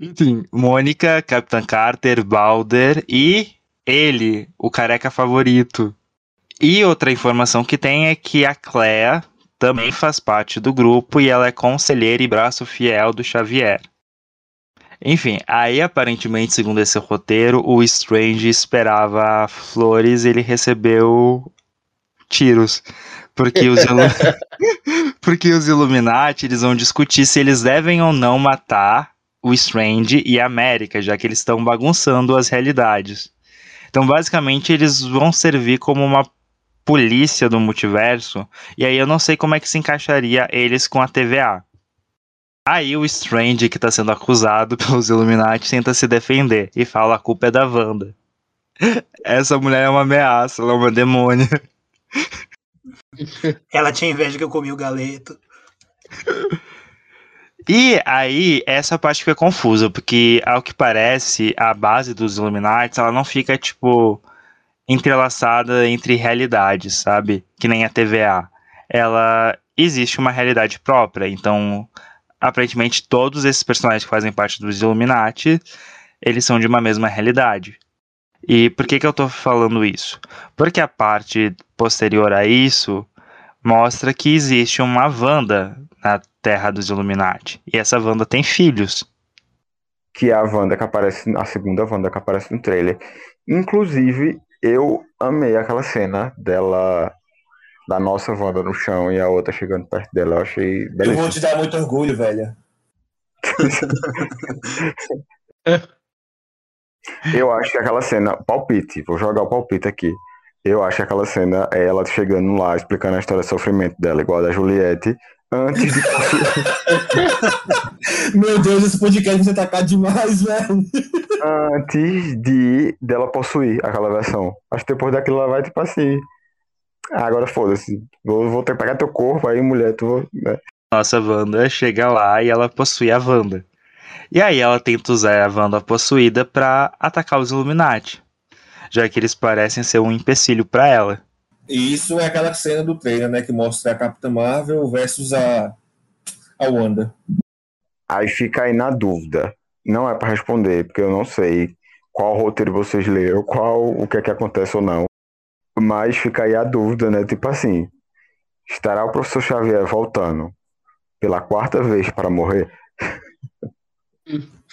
Enfim, Mônica, Capitã Carter, Balder e ele, o careca favorito. E outra informação que tem é que a Clea também faz parte do grupo e ela é conselheira e braço fiel do Xavier. Enfim, aí aparentemente, segundo esse roteiro, o Strange esperava flores e ele recebeu tiros. Porque os, [LAUGHS] Illu- [LAUGHS] porque os Illuminati eles vão discutir se eles devem ou não matar o Strange e a América, já que eles estão bagunçando as realidades. Então, basicamente, eles vão servir como uma polícia do multiverso, e aí eu não sei como é que se encaixaria eles com a TVA. Aí o Strange, que tá sendo acusado [LAUGHS] pelos Illuminati, tenta se defender e fala a culpa é da Wanda. [LAUGHS] Essa mulher é uma ameaça, ela é uma demônia. [LAUGHS] Ela tinha inveja que eu comi o galeto. E aí, essa parte fica confusa, porque ao que parece, a base dos Illuminati, ela não fica, tipo, entrelaçada entre realidades, sabe? Que nem a TVA. Ela existe uma realidade própria, então, aparentemente, todos esses personagens que fazem parte dos Illuminati, eles são de uma mesma realidade. E por que que eu tô falando isso? Porque a parte posterior a isso mostra que existe uma Wanda na Terra dos Illuminati. E essa Wanda tem filhos. Que é a Wanda que aparece, a segunda Wanda que aparece no trailer. Inclusive, eu amei aquela cena dela, da nossa Wanda no chão e a outra chegando perto dela. Eu achei Eu vou te dar muito orgulho, velha. [LAUGHS] Eu acho que aquela cena, palpite, vou jogar o palpite aqui. Eu acho que aquela cena é ela chegando lá, explicando a história do sofrimento dela, igual a da Juliette, antes de [LAUGHS] Meu Deus, esse podcast vai tacar demais, velho. antes de dela possuir aquela versão. Acho que depois daquilo ela vai tipo assim. Ah, agora foda-se. Vou, vou ter que pegar teu corpo aí, mulher, tu. Né? Nossa Wanda chega lá e ela possui a Wanda. E aí ela tenta usar a Wanda possuída pra atacar os Illuminati. Já que eles parecem ser um empecilho pra ela. E isso é aquela cena do trailer, né? Que mostra a Capitã Marvel versus a, a Wanda. Aí fica aí na dúvida. Não é pra responder, porque eu não sei qual roteiro vocês leram, qual o que é que acontece ou não. Mas fica aí a dúvida, né? Tipo assim, estará o professor Xavier voltando pela quarta vez para morrer?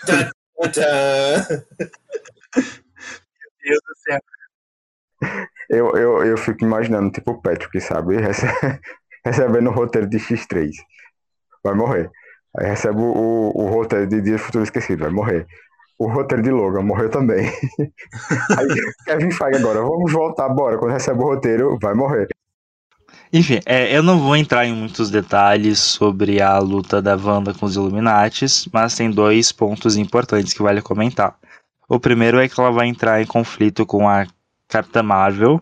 Tchau. Deus [LAUGHS] do céu. Eu, eu, eu fico imaginando, tipo, o Patrick, sabe? Rece- [LAUGHS] Recebendo o roteiro de X3. Vai morrer. Aí recebe o, o, o roteiro de Dia do Futuro Esquecido, vai morrer. O roteiro de Logan morreu também. [LAUGHS] Aí Kevin Feige agora, vamos voltar, bora. Quando recebe o roteiro, vai morrer. Enfim, é, eu não vou entrar em muitos detalhes sobre a luta da Wanda com os Illuminates, mas tem dois pontos importantes que vale comentar. O primeiro é que ela vai entrar em conflito com a Capitã Marvel,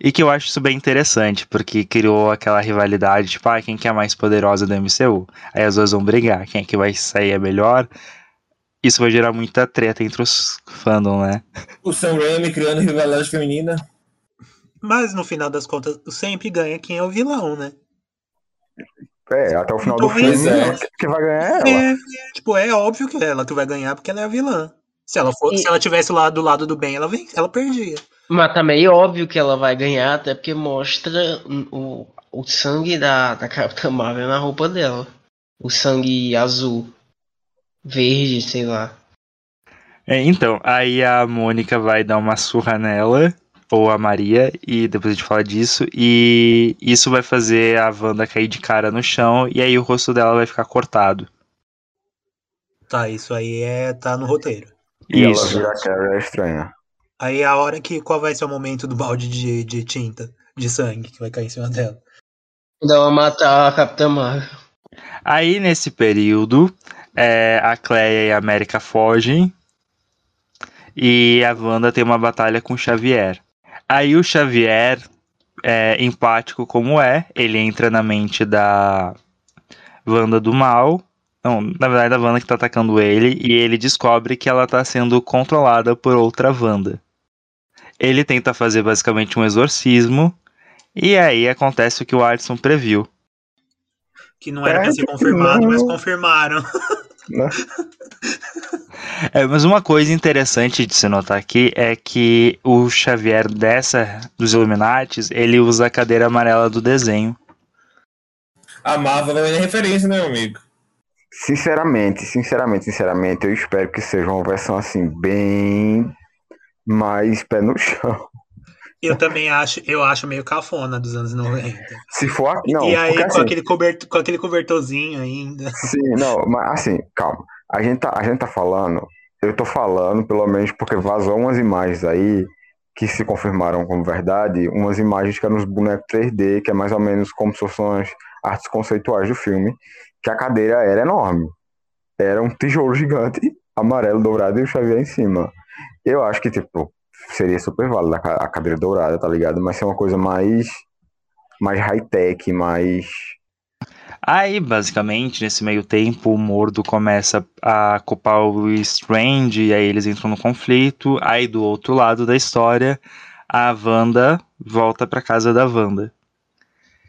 e que eu acho isso bem interessante, porque criou aquela rivalidade, tipo, ah, quem que é a mais poderosa do MCU? Aí as duas vão brigar, quem é que vai sair é melhor? Isso vai gerar muita treta entre os fandom, né? O Sam Raimi criando rivalidade feminina. Mas no final das contas, sempre ganha quem é o vilão, né? É, até o final do Pois filme, é. que vai ganhar é ela. É, tipo, é óbvio que é ela que vai ganhar porque ela é a vilã. Se ela for, E- se ela tivesse lá do lado do bem, ela, ven- ela perdia. Mas tá meio óbvio que ela vai ganhar, até porque mostra o, o sangue da, da Capitã Marvel na roupa dela. O sangue azul. Verde, sei lá. É, então, aí a Mônica vai dar uma surra nela, ou a Maria, e depois a gente fala disso, e isso vai fazer a Wanda cair de cara no chão, e aí o rosto dela vai ficar cortado. Tá, isso aí é tá no roteiro. E ela Isso. vira a Carrie estranha. Aí a hora que. Qual vai ser o momento do balde de, de tinta, de sangue, que vai cair em cima dela? Dá uma matar a Capitã Marvel. Aí, nesse período, é, a Cleia e a América fogem, e a Wanda tem uma batalha com o Xavier. Aí o Xavier, é, empático como é, ele entra na mente da Wanda do mal. Não, na verdade, da Wanda que tá atacando ele, e ele descobre que ela tá sendo controlada por outra Wanda. Ele tenta fazer basicamente um exorcismo, e aí acontece o que o Alisson previu. Que não era pra É, ser confirmado, mas confirmaram. [LAUGHS] Né? É, mas uma coisa interessante de se notar aqui é que o Xavier dessa dos Illuminates, ele usa a cadeira amarela do desenho. A Marvel dar referência, né, meu amigo? Sinceramente, sinceramente, sinceramente, eu espero que seja uma versão assim, bem mais pé no chão. Eu também acho, eu acho meio cafona dos anos 90. Se for. Não, e aí, com, assim, aquele coberto, com aquele cobertorzinho ainda. Sim, não, mas assim, calma. A gente tá, a gente tá falando, eu tô falando, pelo menos porque vazou umas imagens aí que se confirmaram como verdade, umas imagens que eram os bonecos 3D, que é mais ou menos como se fossem as artes conceituais do filme, que a cadeira era enorme. Era um tijolo gigante, amarelo, dourado e o Xavier em cima. Eu acho que, tipo, seria super válido a ca- a cadeira dourada, tá ligado? Mas ser uma coisa mais, mais high-tech, mais Aí, basicamente, nesse meio tempo, o Mordo começa a culpar o Strange, e aí eles entram no conflito. Aí, do outro lado da história, a Wanda volta pra casa da Wanda.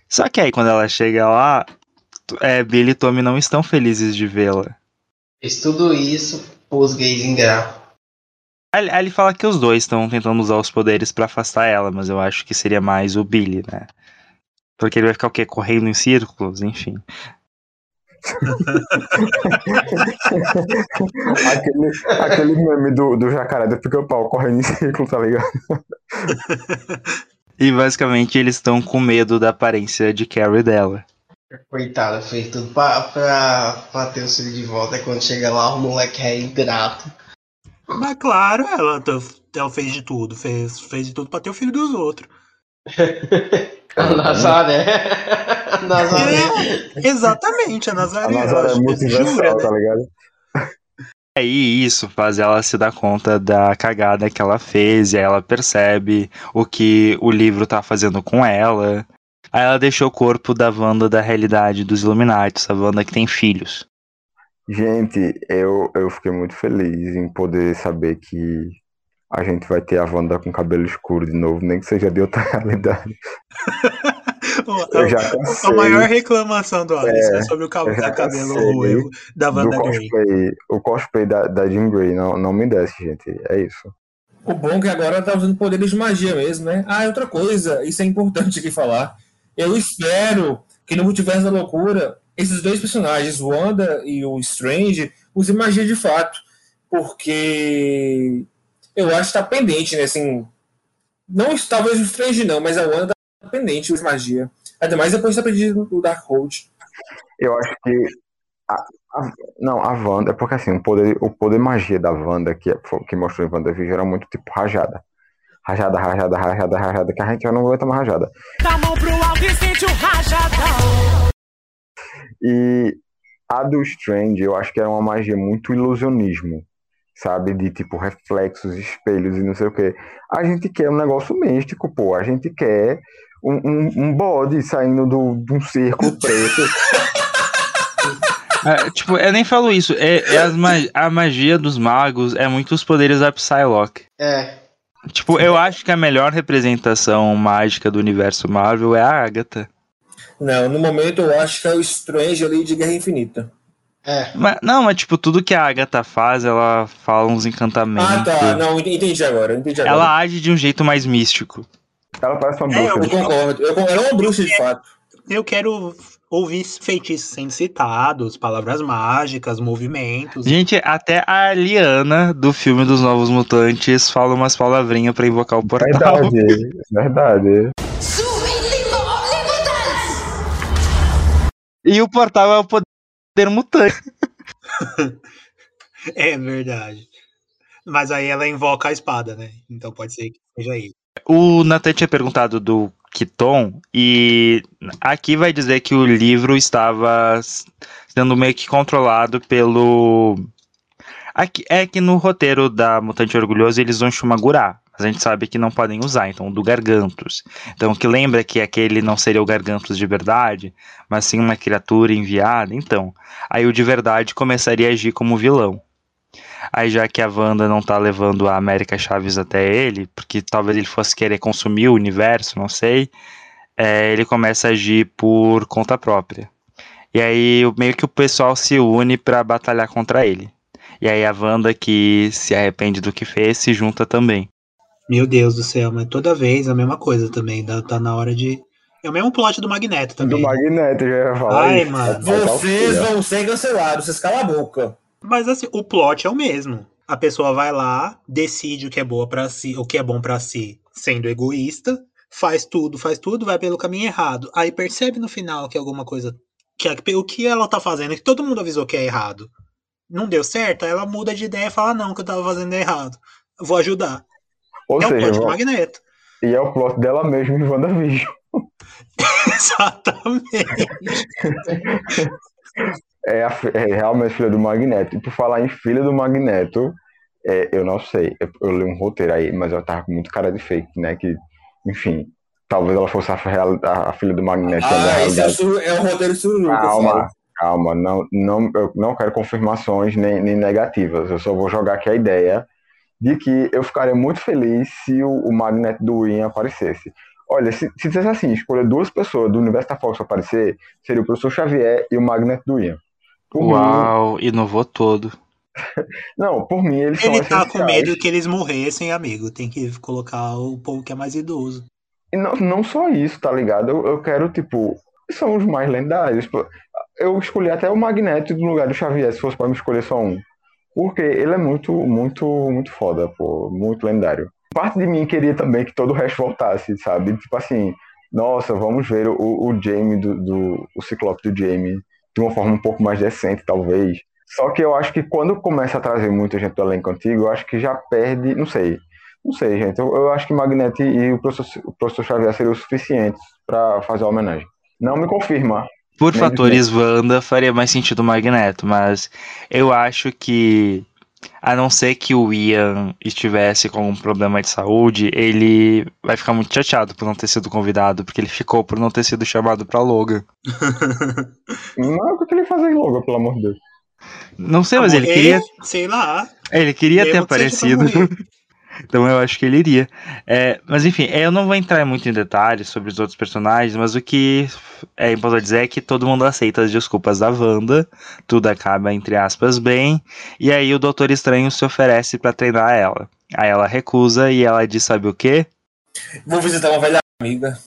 Só que aí, quando ela chega lá, é, Billy e Tommy não estão felizes de vê-la. Fez tudo isso pros gays ingratos. Ele fala que os dois estão tentando usar os poderes pra afastar ela, mas eu acho que seria mais o Billy, né? Porque ele vai ficar o quê? Correndo em círculos, enfim. [LAUGHS] Aquele, aquele meme do, do jacaré do pica-pau correndo em círculo, tá ligado? [LAUGHS] E basicamente eles estão com medo da aparência de Carrie dela. Coitada, fez tudo pra, pra, pra ter o filho de volta. E quando chega lá, o moleque é ingrato. Mas claro, ela, tá- ela fez de tudo. Fez, fez de tudo pra ter o filho dos outros. [LAUGHS] A Nazaré. [LAUGHS] A Nazaré. É, exatamente, a A Nazaré. Nazaré é multiversal, jura, né? tá ligado? Aí isso faz ela se dar conta da cagada que ela fez, e aí ela percebe o que o livro tá fazendo com ela. Aí ela deixou o corpo da Wanda da realidade dos Illuminati, a Wanda que tem filhos. Gente, eu, eu fiquei muito feliz em poder saber que a gente vai ter a Wanda com cabelo escuro de novo, nem que seja de outra [LAUGHS] realidade. [LAUGHS] Eu já A maior reclamação do Alisson é, É, sobre o já cabelo ruivo da Wanda Grey. cosplay, o cosplay da, da Jean Grey, não, não me desce, gente, é isso. O bom é que agora tá usando poderes de magia mesmo, né? Ah, e outra coisa, isso é importante aqui falar. Eu espero que no Multiverso da Loucura, esses dois personagens, o Wanda e o Strange, usem magia de fato. Porque eu acho que tá pendente, né? Assim, não talvez o Strange não, mas a Wanda tá pendente de magia. Ainda mais depois de ter aprendido o Darkhold. Eu acho que. A, a- não, a Wanda, é porque assim, o poder, o poder magia da Wanda que, que mostrou em WandaVision era muito tipo rajada. Rajada, rajada, rajada, rajada, que a gente já não aguenta mais rajada. Dá a mão pro alto e sente o rajadão. E a do Strange, eu acho que era uma magia muito ilusionismo, sabe? De tipo reflexos, espelhos e não sei o quê. A gente quer um negócio místico, pô. A gente quer um, um, um bode saindo do, de um círculo preto. É, tipo, eu nem falo isso, é, é as ma- a magia dos magos é muito os poderes da Psylocke. É. Tipo, eu acho que a melhor representação mágica do universo Marvel é a Agatha. Não, no momento eu acho que é o Strange ali de Guerra Infinita. É. Mas, não, mas tipo, tudo que a Agatha faz, ela fala uns encantamentos. Ah, tá. Não, entendi agora. Entendi agora. Ela age de um jeito mais místico. Ela parece uma É, bruxa. Eu concordo. Eu, ela é uma bruxa de fato. Eu quero ouvir feitiços sendo citados, palavras mágicas, movimentos. Gente, até a Liana do filme dos Novos Mutantes fala umas palavrinhas pra invocar o portal. Verdade, [LAUGHS] verdade. E o portal é o poder mutante. [LAUGHS] É verdade. Mas aí ela invoca a espada, né? Então pode ser que seja aí. O Nathan tinha perguntado do Kiton, e aqui vai dizer que o livro estava sendo meio que controlado pelo. Aqui, é que no roteiro da Mutante Orgulhoso eles vão Shumagurá, mas a gente sabe que não podem usar, então do Gargantos. Então, o que lembra que aquele não seria o Gargantos de verdade, mas sim uma criatura enviada, então. Aí o de verdade começaria a agir como vilão. Aí já que a Wanda não tá levando a América Chaves até ele, porque talvez ele fosse querer consumir o universo, não sei, é, ele começa a agir por conta própria. E aí meio que o pessoal se une para batalhar contra ele. E aí a Wanda, que se arrepende do que fez, se junta também. Meu Deus do céu, mas toda vez a mesma coisa também. dá- Tá na hora de. É o mesmo plot do Magneto Do também. Magneto, já ia falar Ai, isso. mano. Vocês filho. vão ser cancelados, vocês calam a boca. Mas assim, o plot é o mesmo. A pessoa vai lá, decide o que é boa para si, o que é bom pra si, sendo egoísta, faz tudo, faz tudo, vai pelo caminho errado. Aí percebe no final que alguma coisa que a- o que ela tá fazendo, que todo mundo avisou que é errado, não deu certo, aí ela muda de ideia e fala não, que eu tava fazendo é errado. Vou ajudar. Ou é o seja, plot do vão- Magneto. e é o plot dela mesmo em WandaVision. [LAUGHS] Exatamente. [LAUGHS] É, a é realmente filha do Magneto. E por falar em filha do Magneto, é, eu não sei. Eu, eu li um roteiro aí, mas ela tava com muito cara de fake, né? Que, enfim, talvez ela fosse a, real- a- a filha do Magneto. Ah, esse é, o sur- é o roteiro eu falo. Calma, calma. Não, não, eu não quero confirmações nem, nem negativas. Eu só vou jogar aqui a ideia de que eu ficaria muito feliz se o, o Magneto do Ian aparecesse. Olha, se, se dissesse assim, escolha duas pessoas do universo da Fox aparecer, seria o Professor Xavier e o Magneto do Ian. Por mim, Uau, inovou todo. [LAUGHS] não, por mim eles são Ele tá com medo que eles morressem, amigo. Tem que colocar o povo que é mais idoso. E não, não só isso, tá ligado? Eu, eu quero, tipo, são os mais lendários. Eu escolhi até o Magneto no lugar do Xavier, se fosse pra me escolher só um. Porque ele é muito, muito, muito foda, pô, muito lendário. Parte de mim queria também que todo o resto voltasse, sabe? Tipo assim, nossa, vamos ver o, o Jamie do, do. o Ciclope do Jamie de uma forma um pouco mais decente, talvez. Só que eu acho que quando começa a trazer muita gente do elenco antigo, eu acho que já perde, não sei. Não sei, gente. Eu, eu acho que Magneto e o professor, o professor Xavier seriam suficientes pra fazer a homenagem. Não me confirma. Por fatores Wanda, faria mais sentido o Magneto, mas eu acho que, a não ser que o Ian estivesse com um problema de saúde, ele vai ficar muito chateado por não ter sido convidado, porque ele ficou por não ter sido chamado pra Logan. [LAUGHS] Não, o que ele faz aí logo, pelo amor de Deus. Não sei, mas ele Morrer, queria, Sei lá. ele queria ter aparecido. [LAUGHS] Então eu acho que ele iria. É, mas enfim, eu não vou entrar muito em detalhes sobre os outros personagens, mas o que é importante dizer é que todo mundo aceita as desculpas da Wanda, tudo acaba, entre aspas, bem, e aí o Doutor Estranho se oferece pra treinar ela. Aí ela recusa e ela diz: sabe o quê? Vou visitar uma velha amiga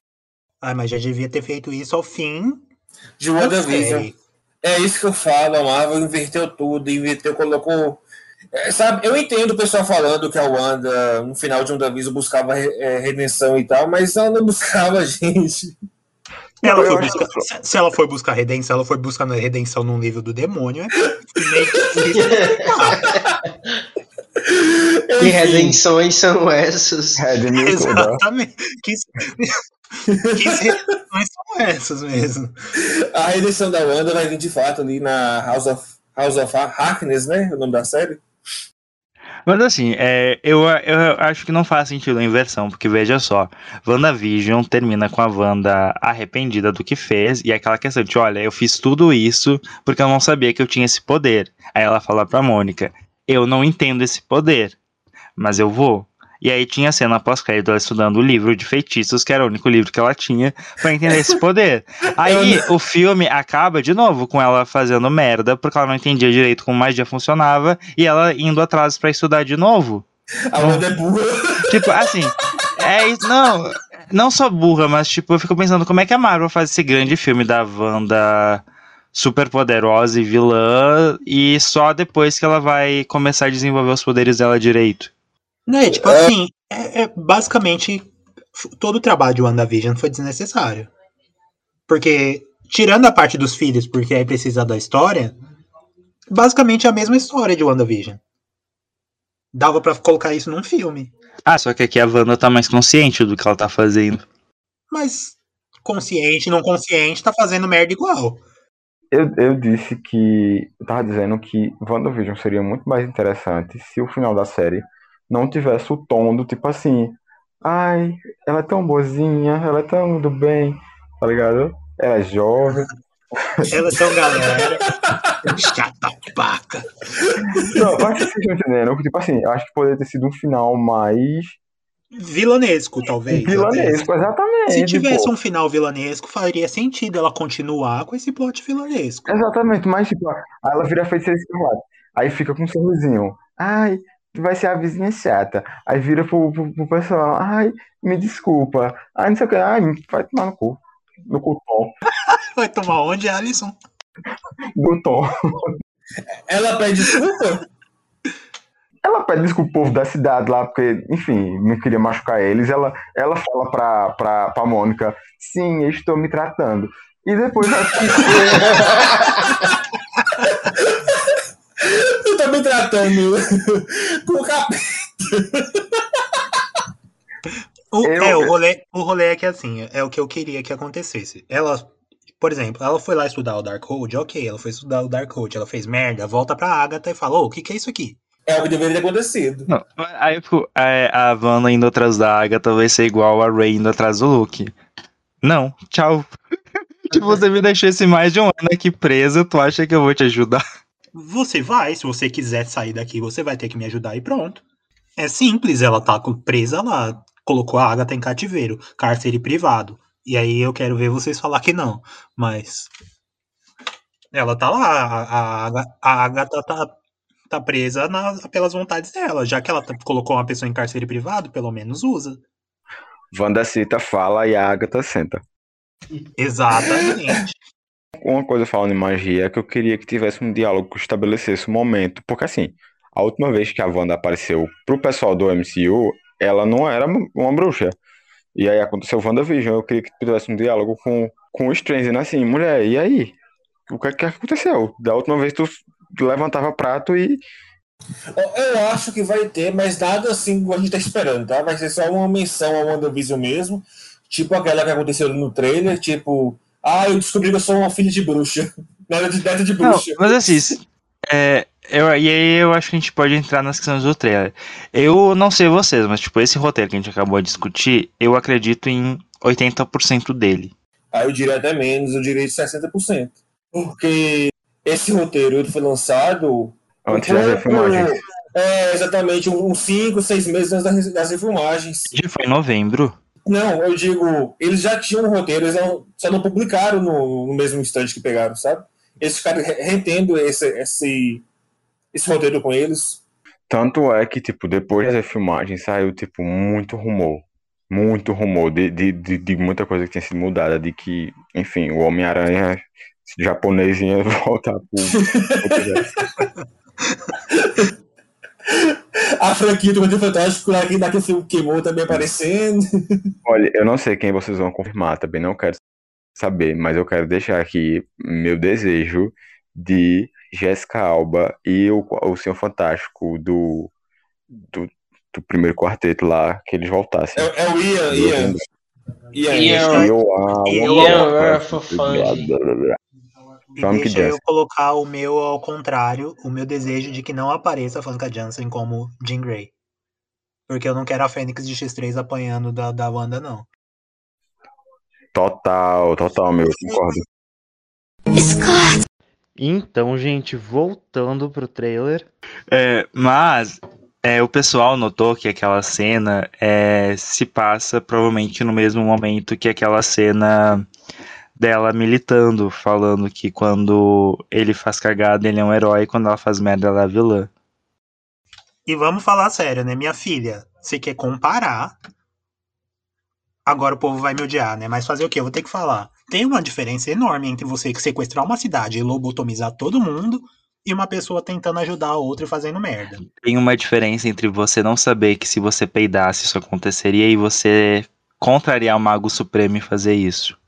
Ai, mas já devia ter feito isso ao fim. de da WandaVision. É isso que eu falo, a Marvel inverteu tudo, inverteu, colocou. É, sabe, eu entendo o pessoal falando que a Wanda, no final de WandaVision, buscava re- é, redenção e tal, mas ela não [LAUGHS] buscava, gente. Ela foi buscar, se- ela foi buscar redenção, ela foi buscar redenção num livro do demônio. É. Que [LAUGHS] redenções são essas? Ó. Exatamente. Que, que redenções são essas mesmo? A redenção da Wanda vai vir de fato ali na House of, House of Harkness, né? O nome da série. Mas assim, é, eu, eu acho que não faz sentido a inversão, porque veja só, WandaVision termina com a Wanda arrependida do que fez, e aquela questão de, olha, eu fiz tudo isso porque eu não sabia que eu tinha esse poder. Aí ela fala pra Mônica, eu não entendo esse poder, mas eu vou. E aí tinha a cena pós-crédito ela estudando o livro de feitiços, que era o único livro que ela tinha pra entender esse [LAUGHS] poder. Aí o filme acaba de novo com ela fazendo merda, porque ela não entendia direito como magia funcionava, e ela indo atrás pra estudar de novo. A Wanda é burra. Tipo, assim, é isso, não. Não só burra, mas tipo, eu fico pensando como é que a Marvel faz esse grande filme da Wanda super poderosa e vilã e só depois que ela vai começar a desenvolver os poderes dela direito. Né, tipo assim, é, é basicamente todo o trabalho de WandaVision foi desnecessário. Porque, tirando a parte dos filhos, porque aí precisa da história, basicamente é a mesma história de WandaVision. Dava pra colocar isso num filme. Ah, só que aqui a Wanda tá mais consciente do que ela tá fazendo. Mas consciente, não consciente, tá fazendo merda igual. Eu, eu disse que. Eu tava dizendo que WandaVision seria muito mais interessante se o final da série não tivesse o tom do tipo assim. Ai, ela é tão boazinha, ela é tão do bem, tá ligado? Ela é jovem. [LAUGHS] Elas são galera. Chata paca. Não, que vocês estão entendendo. Tipo assim, acho que poderia ter sido um final mais Vilanesco, talvez. até. vilanesco, exatamente. Se tivesse pô. um final vilanesco, faria sentido ela continuar com esse plot vilanesco. Exatamente, mas tipo, aí ela vira feiticeira escarlate. Aí fica com um sorrisinho. Ai, vai ser a vizinha chata. Aí vira pro, pro, pro pessoal. Ai, me desculpa. Ai, não sei o que. Ai, vai tomar no cu. No cu tom. [LAUGHS] Vai tomar onde, Alisson? Do tom. Ela pede desculpa? Ela pede desculpa pro povo da cidade lá, porque, enfim, não queria machucar eles. Ela, ela fala pra, pra, pra Mônica, sim, eu estou me tratando. E depois [LAUGHS] ela [LAUGHS] Eu tô me tratando [LAUGHS] com o capeta. O, Eu- É, o rolê, o rolê é que assim, é o que eu queria que acontecesse. Ela, por exemplo, ela foi lá estudar o Darkhold, ok, ela foi estudar o Darkhold, ela fez merda, volta pra Agatha e fala, ô, o que que é isso aqui? É o que deveria ter acontecido. Não, aí é, a Wanda indo atrás da Agatha vai ser igual a Ray indo atrás do Luke. Não, tchau. [LAUGHS] tipo, você me deixou esse mais de um ano aqui preso, tu acha que eu vou te ajudar? Você vai, se você quiser sair daqui, você vai ter que me ajudar e pronto. É simples, ela tá presa lá, colocou a Agatha em cativeiro, cárcere privado. E aí eu quero ver vocês falar que não, mas... Ela tá lá, a, a, a Agatha tá, tá presa na- pelas vontades dela. Já que ela tá- colocou uma pessoa em cárcere privado, pelo menos usa. Wanda cita, fala e a Agatha senta. Exatamente. Uma coisa falando em magia é que eu queria que tivesse um diálogo que estabelecesse um momento. Porque assim, a última vez que a Wanda apareceu pro pessoal do MCU, ela não era uma bruxa. E aí aconteceu o WandaVision. Eu queria que tivesse um diálogo com, com o Strange, né? Assim, mulher, e aí? O que, é que aconteceu? Da última vez tu levantava prato e. Eu- acho que vai ter, mas nada assim que a gente tá esperando, tá? Vai ser só uma menção ao WandaVision mesmo. Tipo aquela que aconteceu no trailer, tipo, ah, eu descobri que eu sou uma filha de bruxa. [LAUGHS] Nada de neta de Não, bruxa. mas assim, é, eu, e aí eu acho que a gente pode entrar nas questões do trailer. Eu não sei vocês, mas tipo, esse roteiro que a gente acabou de discutir, eu acredito em 80% dele. Aí eu diria até menos, eu diria de 60%. Porque esse roteiro ele foi lançado. Antes das refilmagens. É, exatamente, uns 5, 6 meses antes das, das refilmagens. Já foi em novembro. Não, eu digo, eles já tinham um roteiro, eles não- só não publicaram no, no mesmo instante que pegaram, sabe? Eles ficaram re- retendo esse, esse, esse roteiro com eles. Tanto é que, tipo, depois das filmagens saiu, tipo, muito rumor. Muito rumor de, de, de, de muita coisa que tinha sido mudada. De que, enfim, o Homem-Aranha japonês ia [LAUGHS] voltar pro. [LAUGHS] [LAUGHS] A franquia do Quarteto Fantástico, lá que daquele filme queimou também aparecendo. [LAUGHS] Olha, eu não sei quem vocês vão confirmar, também não quero saber, mas eu quero deixar aqui meu desejo de Jessica Alba e o, o Senhor Fantástico do, do, do primeiro quarteto lá, que eles voltassem. É, é o Ian, Ian. Ian. Ian. Eu- uma- Ian Rafafandi. blá, blá, blá. E deixa eu colocar o meu ao contrário, o meu desejo de que não apareça a Famke Janssen como Jean Grey. Porque eu não quero a Fênix de X3 apanhando da, da Wanda, não. Total, total, meu, concordo. Então, gente, voltando pro trailer. É, mas é, o pessoal notou que aquela cena é, se passa provavelmente no mesmo momento que aquela cena dela militando, falando que quando ele faz cagada ele é um herói, quando ela faz merda ela é vilã. E vamos falar sério, né, minha filha? Você quer comparar Agora o povo vai me odiar, né? Mas fazer o quê? Eu vou ter que falar. Tem uma diferença enorme entre você sequestrar uma cidade e lobotomizar todo mundo e uma pessoa tentando ajudar a outra e fazendo merda. Tem uma diferença entre você não saber que se você peidasse isso aconteceria e você contrariar o Mago Supremo e fazer isso.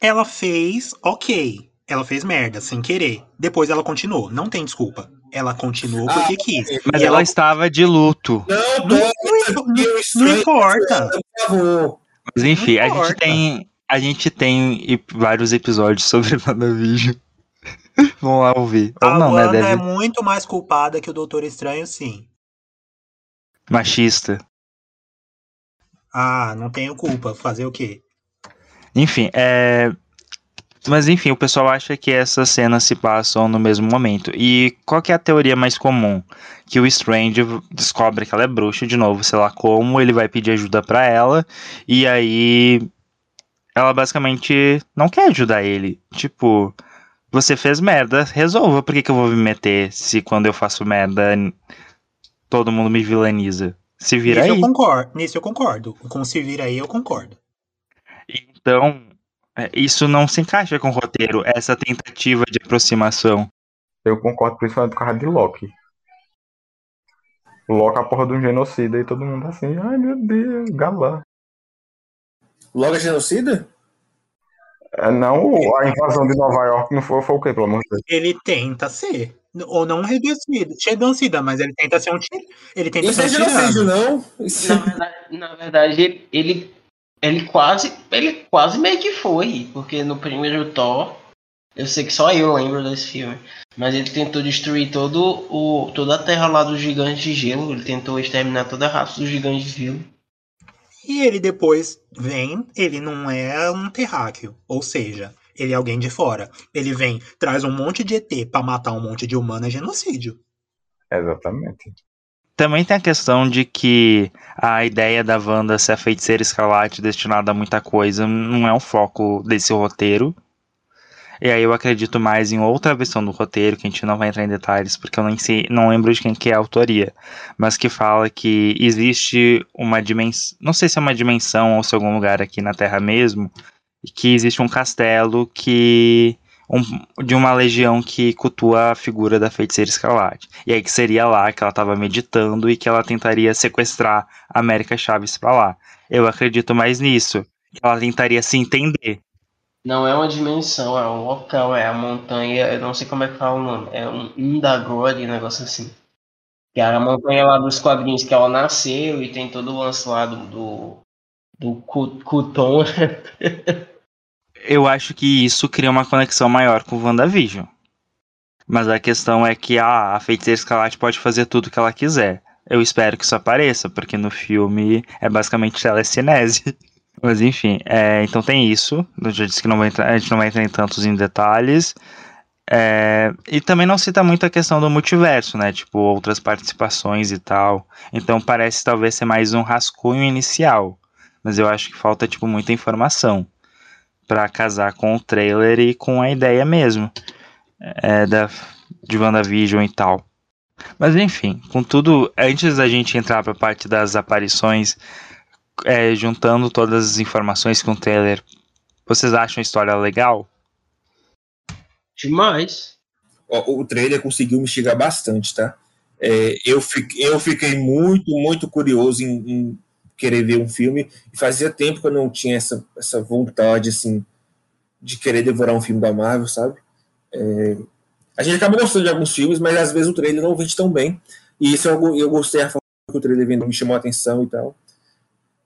Ela fez, ok. Ela fez merda, sem querer. Depois ela continuou. Não tem desculpa. Ela continuou porque quis. Mas E ela estava de luto. Não, Não, não não- não importa. Mas enfim, a gente tem. A gente tem vários episódios sobre [LAUGHS] WandaVision. Vamos lá ouvir. Ou A não, né? Wanda Deve é muito mais culpada que o Doutor Estranho, sim. machista. Ah, não tenho culpa. Fazer o quê? Enfim, é. Mas enfim, o pessoal acha que essas cenas se passam no mesmo momento. E qual que é a teoria mais comum? Que o Strange descobre que ela é bruxa de novo, sei lá como, ele vai pedir ajuda pra ela, e aí ela basicamente não quer ajudar ele. Tipo, você fez merda, resolva, por que, que eu vou me meter se quando eu faço merda todo mundo me vilaniza? Se vira Nisso aí. eu concordo. Nisso eu concordo. Com se vira aí, eu concordo. Então, é, isso não se encaixa com o roteiro, essa tentativa de aproximação. Eu concordo principalmente com a de Loki. Loki é a porra de um genocida e todo mundo assim, ai meu Deus, galã. Logo é genocida? É, não, a invasão de Nova York não foi, foi o quê, pelo amor de Deus? Ele tenta ser. Ou não genocida, genocida, mas ele tenta ser um tiro. Ele tenta Isso ser é um genocídio, não? Isso Na verdade, na verdade, ele, ele quase. Ele quase meio que foi. Porque no primeiro Thor. Eu sei que só eu lembro desse filme. Mas ele tentou destruir todo o, toda a terra lá dos gigantes de gelo. Ele tentou exterminar toda a raça dos gigantes de gelo. E ele depois vem, ele não é um terráqueo. Ou seja, ele é alguém de fora. Ele vem, traz um monte de ET pra matar um monte de humano, é genocídio. Exatamente. Também tem a questão de que a ideia da Wanda ser a feiticeira escarlate destinada a muita coisa não é um foco desse roteiro. E aí eu acredito mais em outra versão do roteiro, que a gente não vai entrar em detalhes, porque eu nem sei, não lembro de quem que é a autoria, mas que fala que existe uma dimensão, não sei se é uma dimensão ou se é algum lugar aqui na Terra mesmo, que existe um castelo que um- de uma legião que cultua a figura da feiticeira escarlate. E aí que seria lá que ela estava meditando e que ela tentaria sequestrar a América Chaves para lá. Eu acredito mais nisso. Ela tentaria se entender. Não é uma dimensão, é um local, é a montanha. Eu não sei como é que fala o nome. É um Indagore, um negócio assim. Que é a montanha lá dos quadrinhos que ela nasceu e tem todo o lance lá do. do, do Cu- Cuton. [LAUGHS] Eu acho que isso cria uma conexão maior com o WandaVision. Mas a questão é que ah, a feiticeira escarlate pode fazer tudo que ela quiser. Eu espero que isso apareça, porque no filme é basicamente telecinese. [LAUGHS] Mas enfim, é, então tem isso. Eu já disse que não entrar- a gente não vai entrar em tantos em detalhes. É, e também não cita muito a questão do multiverso, né? Tipo, outras participações e tal. Então parece talvez ser mais um rascunho inicial. Mas eu acho que falta, tipo, muita informação para casar com o trailer e com a ideia mesmo é, da, de WandaVision e tal. Mas enfim, contudo, antes da gente entrar para a parte das aparições, é, juntando todas as informações com o trailer, vocês acham a história legal? Demais. Ó, o trailer conseguiu me chegar bastante, tá? É, eu, fiquei, eu fiquei muito, muito curioso em, em querer ver um filme. E fazia tempo que eu não tinha essa, essa vontade, assim, de querer devorar um filme da Marvel, sabe? É, a gente acaba gostando de alguns filmes, mas às vezes o trailer não vende tão bem. E isso eu, eu gostei a forma que o trailer vendo me chamou a atenção e tal.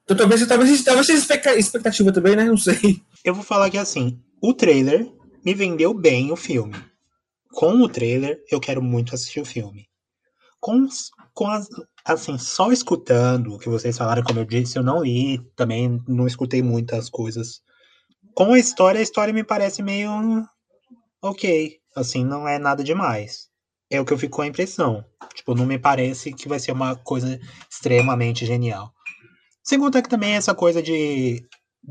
Então talvez, talvez, talvez seja expecta- expectativa também, né? Não sei. Eu vou falar que assim, o trailer me vendeu bem o filme. Com o trailer, eu quero muito assistir o filme. Com, com as, assim, só escutando o que vocês falaram, como eu disse, eu não li, também não escutei muitas coisas. Com a história, a história me parece meio ok, assim, não é nada demais. É o que eu fico com a impressão. Tipo, não me parece que vai ser uma coisa extremamente genial. Sem contar que também essa coisa de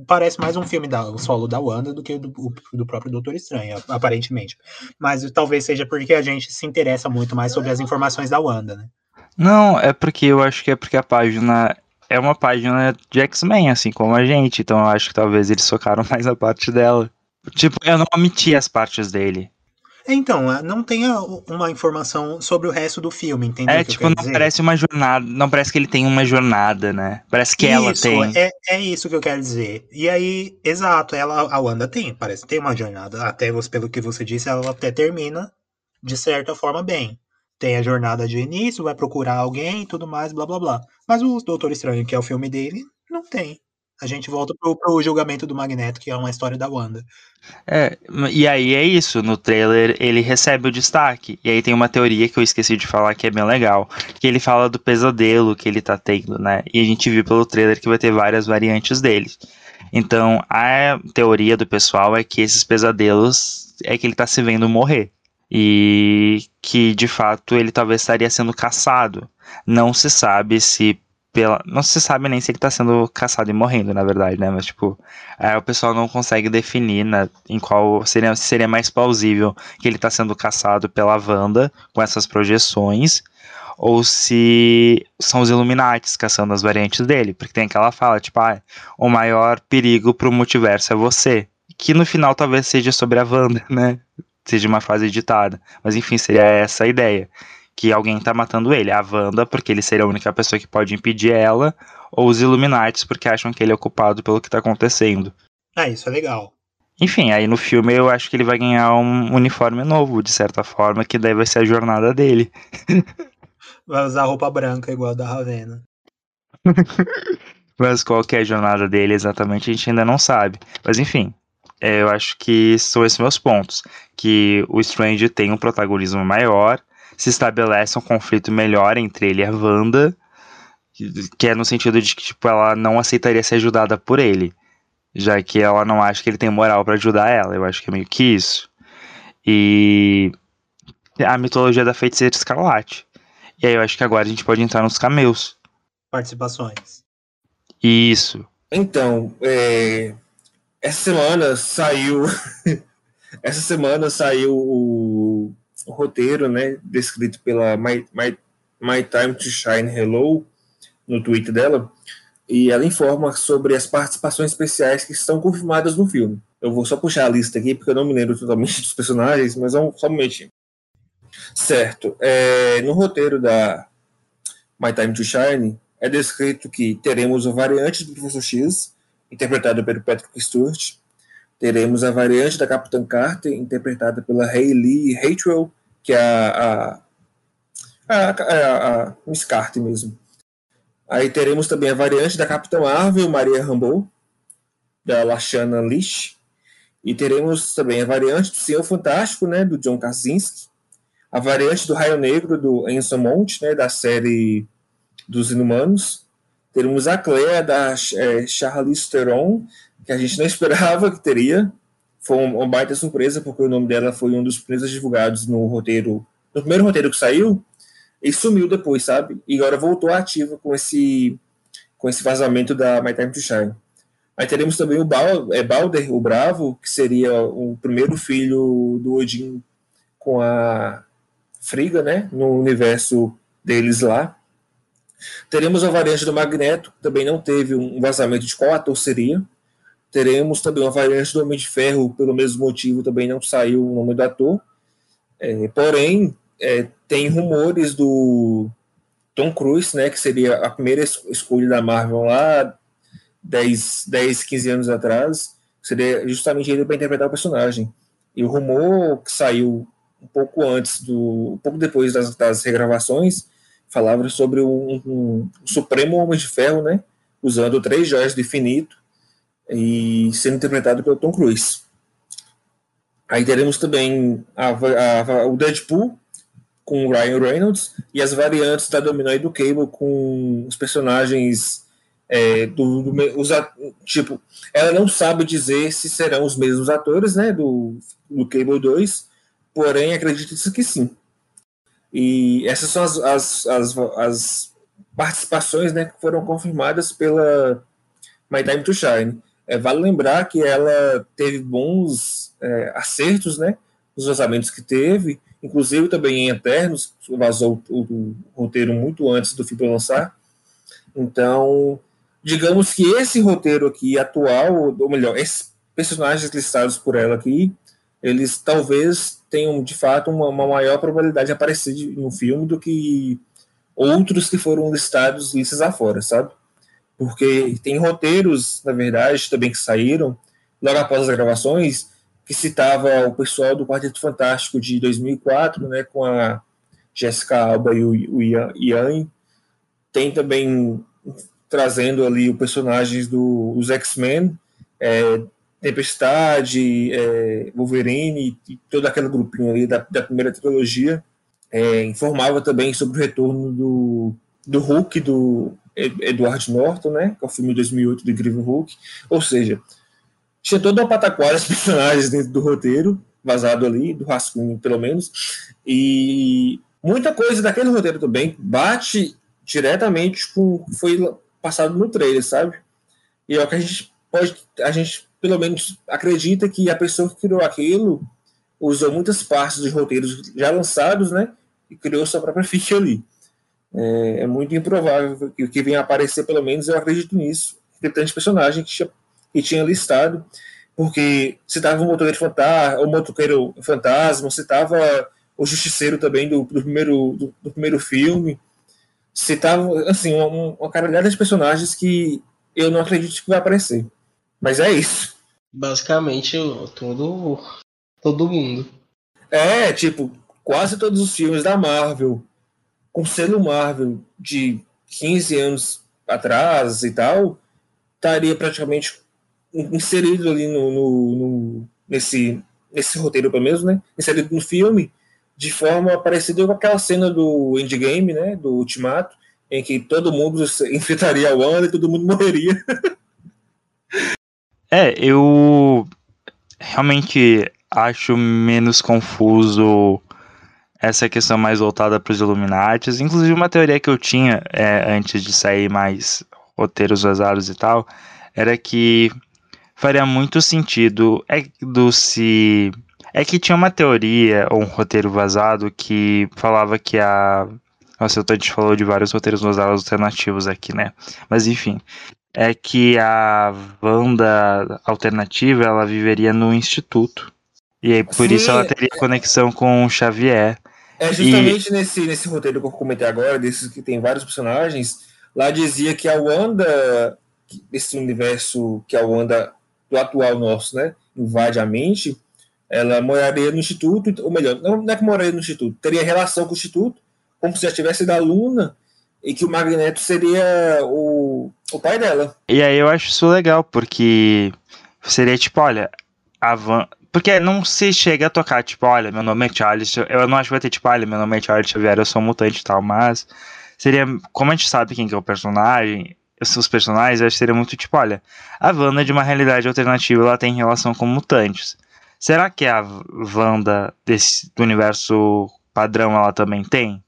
parece mais um filme da, o solo da Wanda do que do, do próprio Doutor Estranho, aparentemente. Mas talvez seja porque a gente se interessa muito mais sobre as informações da Wanda, né? Não, é porque eu acho que é porque a página é uma página de X-Men, assim como a gente. Então eu acho que talvez eles focaram mais na parte dela. Tipo, eu não omiti as partes dele. Então, é, não tem uma informação sobre o resto do filme, entendeu? É, que tipo, não dizer? parece uma jornada. Não parece que ele tem uma jornada, né? Parece que ela isso, tem. É, é isso que eu quero dizer. E aí, exato, ela, a Wanda tem, parece, tem uma jornada. Até pelo que você disse, ela até termina de certa forma bem. Tem a jornada de início, vai procurar alguém e tudo mais, blá blá blá. Mas o Doutor Estranho, que é o filme dele, não tem. A gente volta pro, pro julgamento do Magneto, que é uma história da Wanda. É, e aí é isso, no trailer ele recebe o destaque. E aí tem uma teoria que eu esqueci de falar que é bem legal, que ele fala do pesadelo que ele tá tendo, né? E a gente viu pelo trailer que vai ter várias variantes dele. Então, a teoria do pessoal é que esses pesadelos é que ele tá se vendo morrer. E que de fato ele talvez estaria sendo caçado. Não se sabe se pela. Não se sabe nem se ele tá sendo caçado e morrendo, na verdade, né? Mas, tipo, é, o pessoal não consegue definir né, em qual seria, se seria mais plausível que ele tá sendo caçado pela Wanda com essas projeções. Ou se são os Illuminates caçando as variantes dele. Porque tem aquela fala, tipo, ah, o maior perigo pro multiverso é você. Que no final talvez seja sobre a Wanda, [LAUGHS] né? Seja uma frase editada. Mas enfim, seria essa a ideia que alguém tá matando ele. A Wanda, porque ele seria a única pessoa que pode impedir ela, ou os Illuminates, porque acham que ele é culpado pelo que tá acontecendo. Ah, isso é legal. Enfim, aí no filme eu acho que ele vai ganhar um uniforme novo, de certa forma, que daí vai ser a jornada dele. [LAUGHS] Vai usar roupa branca igual a da Ravena. [LAUGHS] Mas qual que é a jornada dele exatamente, a gente ainda não sabe. Mas enfim, eu acho que são esses meus pontos. Que o Strange tem um protagonismo maior, se estabelece um conflito melhor entre ele e a Wanda, que- que é no sentido de que tipo, ela não aceitaria ser ajudada por ele, já que ela não acha que ele tem moral pra ajudar ela. Eu acho que é meio que isso. E a mitologia da feiticeira escarlate. E aí eu acho que agora a gente pode entrar nos cameos. Participações. Isso. Então, é, essa semana saiu. [LAUGHS] essa semana saiu o, o roteiro, né? Descrito pela My, My, My Time to Shine Hello no Twitter dela. E ela informa sobre as participações especiais que estão confirmadas no filme. Eu vou só puxar a lista aqui, porque eu não me lembro totalmente [LAUGHS] dos personagens, mas vamos só um momentinho. Certo. É, no roteiro da My Time to Shine, é descrito que teremos a variante do Professor X, interpretada pelo Patrick Stewart. Teremos a variante da Capitã Carter, interpretada pela Hayley Hatwell, que é a, a, a, a, a Miss Carter mesmo. Aí teremos também a variante da Capitã Marvel, Maria Rambeau, da Lashana Lish. E teremos também a variante do Senhor Fantástico, né, do John Krasinski. A variante do Raio Negro, do Anson Mount, né, da série dos Inumanos. Teremos a Clea, da é, Charlize Theron, que a gente não esperava que teria. Foi um, uma baita surpresa, porque o nome dela foi um dos primeiros divulgados no roteiro, no primeiro roteiro que saiu, e sumiu depois, sabe? E agora voltou ativa com esse, com esse vazamento da My Time to Shine. Aí teremos também o Bal, é, Balder, o Bravo, que seria o primeiro filho do Odin com a Friga, né? No universo deles lá. Teremos a variante do Magneto, que também não teve um vazamento de qual ator seria. Teremos também uma variante do Homem de Ferro, pelo mesmo motivo, também não saiu o nome do ator. É, porém, é, tem rumores do Tom Cruise, né, que seria a primeira es escolha da Marvel lá 10, 10 15 anos atrás, seria justamente ele para interpretar o personagem. E o rumor que saiu um pouco antes do, um pouco depois das, das regravações, falava sobre um, um, um, Supremo Homem de Ferro, né, usando três joias do infinito e sendo interpretado pelo Tom Cruise. Aí teremos também a, a, a, o Deadpool com o Ryan Reynolds e as variantes da Domino e do Cable com os personagens é, do, do os, tipo, ela não sabe dizer se serão os mesmos atores, né, do, do Cable 2, porém acredita que sim. E essas são as, as, as, as participações né, que foram confirmadas pela My Time to Shine. É, vale lembrar que ela teve bons é, acertos né, nos lançamentos que teve, inclusive também em Eternos, vazou o, o, o roteiro muito antes do filme lançar. Então, digamos que esse roteiro aqui atual, ou melhor, esses personagens listados por ela aqui, eles talvez tenham de fato uma, uma maior probabilidade de aparecer no filme do que outros que foram listados listas afora, sabe? Porque tem roteiros, na verdade, também que saíram logo após as gravações, que citava o pessoal do Quarteto Fantástico de 2004, né, com a Jessica Alba e o Ian. Tem também trazendo ali os personagens do, dos X-Men, é, Tempestade, é, Wolverine e todo aquele grupinho ali da, da primeira trilogia. É, informava também sobre o retorno do, do Hulk, do Edward Norton, né, que é o filme de 2008 do Incrível Hulk. Ou seja, tinha toda uma pataquada de [LAUGHS] personagens dentro do roteiro, vazado ali, do rascunho pelo menos, e muita coisa daquele roteiro também bate diretamente com o que foi passado no trailer, sabe? E é o que a gente pode, a gente pelo menos acredita que a pessoa que criou aquilo usou muitas partes dos roteiros já lançados, né? E criou sua própria [LAUGHS] ficha ali. É, é muito improvável que o que venha aparecer, pelo menos eu acredito nisso. Tem tantos personagens que, que tinha listado, porque citava o motoqueiro fantasma, o motoqueiro fantasma, citava o justiceiro também do, do primeiro, do, do, primeiro filme, citava assim uma, uma caralhada de personagens que eu não acredito que vai aparecer. Mas é isso. Basicamente, todo, todo mundo. É, tipo, quase todos os filmes da Marvel, com selo Marvel de 15 anos atrás e tal, estaria praticamente inserido ali no, no, no, nesse, nesse roteiro, pelo menos, né? Inserido no filme, de forma parecida com aquela cena do Endgame, né? Do Ultimato, em que todo mundo [LAUGHS] enfrentaria a Wanda e todo mundo morreria. [LAUGHS] É, eu realmente acho menos confuso essa questão mais voltada para os Illuminatis. Inclusive, uma teoria que eu tinha é, antes de sair mais roteiros vazados e tal, era que faria muito sentido é do se é que tinha uma teoria ou um roteiro vazado que falava que a nossa, a gente falou de vários roteiros vazados alternativos aqui, né? Mas enfim, é que a Wanda alternativa ela viveria no instituto. E aí, por Sim, isso ela teria conexão com o Xavier. É justamente e... nesse, nesse roteiro que eu comentei agora, desses que tem vários personagens, lá dizia que a Wanda, esse universo que a Wanda do atual nosso, né, invade a mente, ela moraria no instituto, ou melhor, não é que moraria no instituto, teria relação com o instituto, como se já tivesse da aluna e que o Magneto seria o, o pai dela. E aí eu acho isso legal, porque seria tipo, olha, a Van. Porque não se chega a tocar, tipo, olha, meu nome é Charles. Eu não acho que vai ter, tipo, olha, meu nome é Charles Xavier, eu sou um mutante e tal, mas seria. Como a gente sabe quem que é o personagem, os personagens, eu acho que seria muito tipo, olha, a Wanda de uma realidade alternativa, ela tem relação com mutantes. Será que a Wanda desse, do universo padrão ela também tem?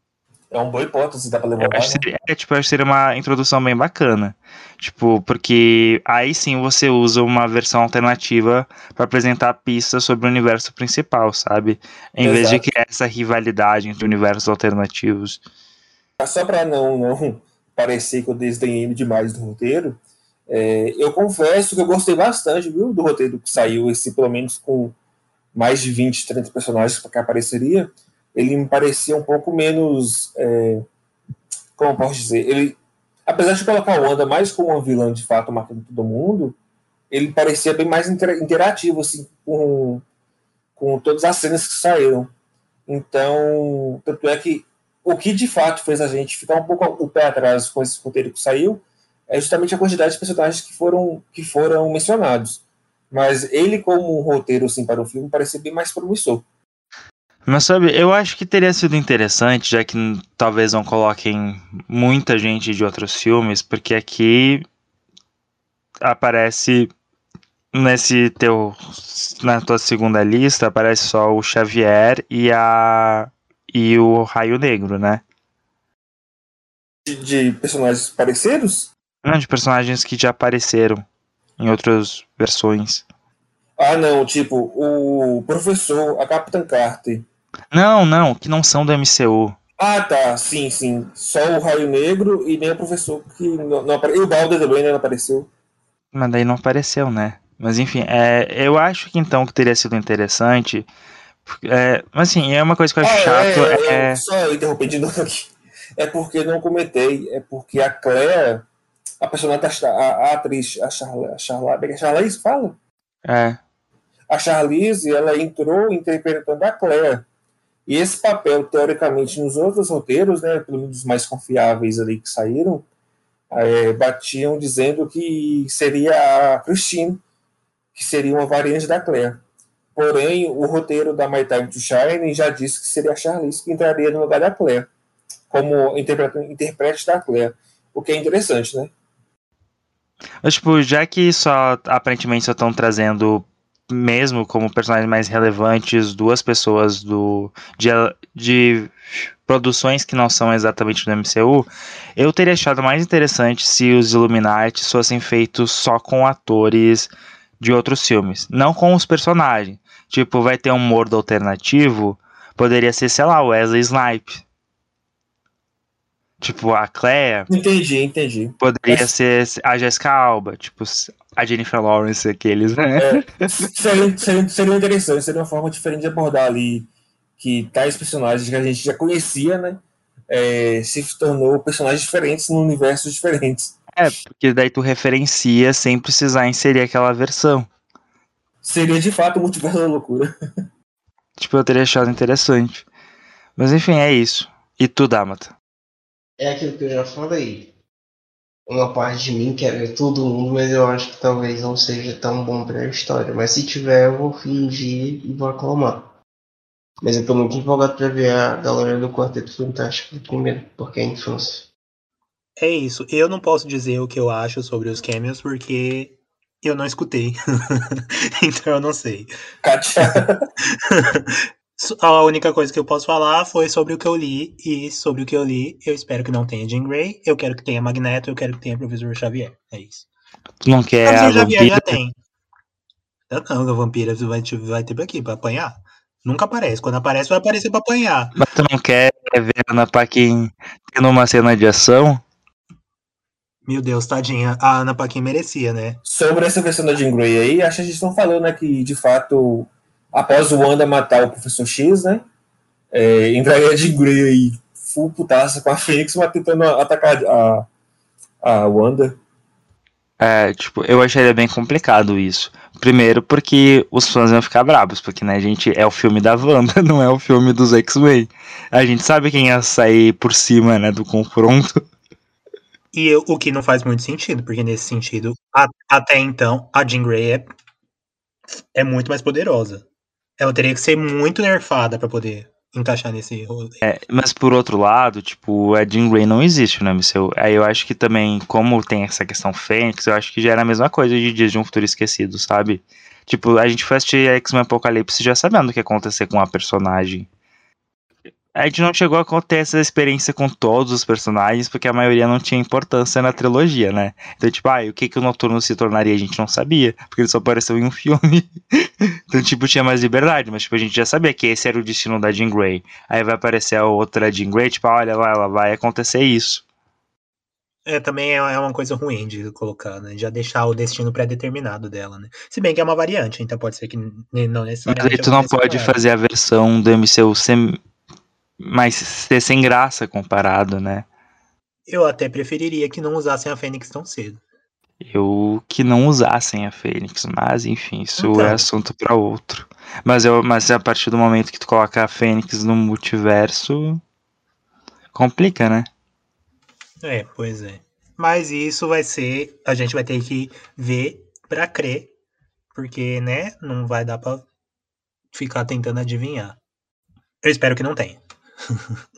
É uma boa hipótese, dá pra levantar. Acho seria, é, tipo, acho que seria uma introdução bem bacana. Tipo, porque aí sim você usa uma versão alternativa para apresentar pistas sobre o universo principal, sabe? Em Exato. vez de criar essa rivalidade entre universos alternativos. Só para não, não parecer que eu desdenhei demais do roteiro, é, eu confesso que eu gostei bastante viu, do roteiro que saiu, esse pelo menos com mais de 20, 30 personagens que apareceria ele me parecia um pouco menos. É, como posso dizer? Ele, apesar de colocar o Wanda mais como um vilã de fato, matando todo mundo, ele parecia bem mais interativo, assim, com, com todas as cenas que saíram. Então, tanto é que o que de fato fez a gente ficar um pouco o pé atrás com esse roteiro que saiu é justamente a quantidade de personagens que foram, que foram mencionados. Mas ele, como um roteiro assim, para o filme, parecia bem mais promissor. Mas sabe, eu acho que teria sido interessante, já que talvez não coloquem muita gente de outros filmes, porque aqui aparece nesse teu na tua segunda lista aparece só o Xavier e a e o Raio Negro, né? De, de personagens parecidos? Não, de personagens que já apareceram em outras versões. Ah, não, tipo, o professor, a Capitã Carter não, não, que não são do MCU. Ah, tá. Sim, sim. Só o Raio Negro e nem o professor que não, não apareceu. E o Balder também né, não apareceu. Mas daí não apareceu, né? Mas enfim, é, eu acho que então que teria sido interessante. É, mas assim, é uma coisa que eu acho Ah, chato. é, É, é, Só interromper de [LAUGHS] novo aqui. É porque não comentei. É porque a Claire, a personagem, a, a atriz, a Charla, a Charla, a Charlize fala? é, A Charlize, ela entrou interpretando a Claire. E esse papel, teoricamente, nos outros roteiros, né, pelo menos os mais confiáveis ali que saíram, é, batiam dizendo que seria a Christine, que seria uma variante da Claire. Porém, o roteiro da My Time to Shine já disse que seria a Charlize que entraria no lugar da Claire, como intérprete da Claire. O que é interessante, né? Mas, tipo, já que só aparentemente só estão trazendo, mesmo como personagens mais relevantes, duas pessoas do de, de produções que não são exatamente do MCU, eu teria achado mais interessante se os Illuminati fossem feitos só com atores de outros filmes, não com os personagens. Tipo, vai ter um mordo alternativo, poderia ser, sei lá, Wesley Snipe. Tipo, a Claire, Entendi, entendi. Poderia ser a Jessica Alba, tipo, a Jennifer Lawrence, aqueles, né? É, seria, seria, seria interessante, seria uma forma diferente de abordar ali que tais personagens que a gente já conhecia, né? é, se tornou personagens diferentes num universo diferentes. É, porque daí tu referencia sem precisar inserir aquela versão. Seria de fato o multiverso da loucura. Tipo, eu teria achado interessante. Mas enfim, é isso. E tu, Damata? É aquilo que eu já falei. Uma parte de mim quer ver todo mundo, mas eu acho que talvez não seja tão bom pra história. Mas se tiver, eu vou fingir e vou aclamar. Mas eu tô muito empolgado pra ver a galera do Quarteto Fantástico primeiro, porque é a infância. É isso. Eu não posso dizer o que eu acho sobre os cameos porque eu não escutei. [LAUGHS] então eu não sei. Kátia. [LAUGHS] A única coisa que eu posso falar foi sobre o que eu li, e sobre o que eu li, eu espero que não tenha Jean Grey, eu quero que tenha Magneto, eu quero que tenha Professor Xavier. É isso. Tu não quer a Professor Xavier já vampira? tem. Eu não, a vampira vai, vai ter aqui pra apanhar. Nunca aparece. Quando aparece, vai aparecer pra apanhar. Mas tu não quer ver a Ana Paquin tendo uma cena de ação? Meu Deus, tadinha. A Ana Paquin merecia, né? Sobre essa versão da Jean Grey aí, acho que a gente estão falando né, que, de fato, após o Wanda matar o Professor X, né? É, entraria a Jean Grey aí, full putaça com a Fênix, mas tentando atacar a, a Wanda. É, tipo, eu acharia bem complicado isso. Primeiro porque os fãs iam ficar bravos, porque, né, gente, é o filme da Wanda, [LAUGHS] não é o filme dos X-Men. A gente sabe quem ia sair por cima, né, do confronto. E eu- o que não faz muito sentido, porque nesse sentido, a- até então, a Jean Grey é, é muito mais poderosa. Ela teria que ser muito nerfada pra poder encaixar nesse rolê. É, mas por outro lado, tipo, a Jean Grey não existe no MCU. Aí eu acho que também, como tem essa questão Fênix, eu acho que já era a mesma coisa de Dias de um Futuro Esquecido, sabe? Tipo, a gente foi assistir X-Men Apocalipse já sabendo o que ia acontecer com a personagem. A gente não chegou a ter essa experiência com todos os personagens, porque a maioria não tinha importância na trilogia, né? Então, tipo, ah, o que, que o Noturno se tornaria, a gente não sabia, porque ele só apareceu em um filme. [LAUGHS] então, tipo, tinha mais liberdade, mas, tipo, a gente já sabia que esse era o destino da Jean Grey. Aí vai aparecer a outra Jean Grey, tipo, ah, olha lá, ela vai acontecer isso. É, também é é uma coisa ruim de colocar, né? Já deixar o destino pré-determinado dela, né? Se bem que é uma variante, então pode ser que não Mas necessariamente. aí tu não pode fazer a versão do MCU ser mais ser sem graça comparado, né? Eu até preferiria que não usassem a Fênix tão cedo. Eu que não usassem a Fênix, mas enfim, isso Então. é assunto pra outro. Mas eu, mas a partir do momento que tu coloca a Fênix no multiverso, complica, né? É, pois é. Mas isso vai ser. A gente vai ter que ver pra crer. Porque, né? Não vai dar pra ficar tentando adivinhar. Eu espero que não tenha. [LAUGHS]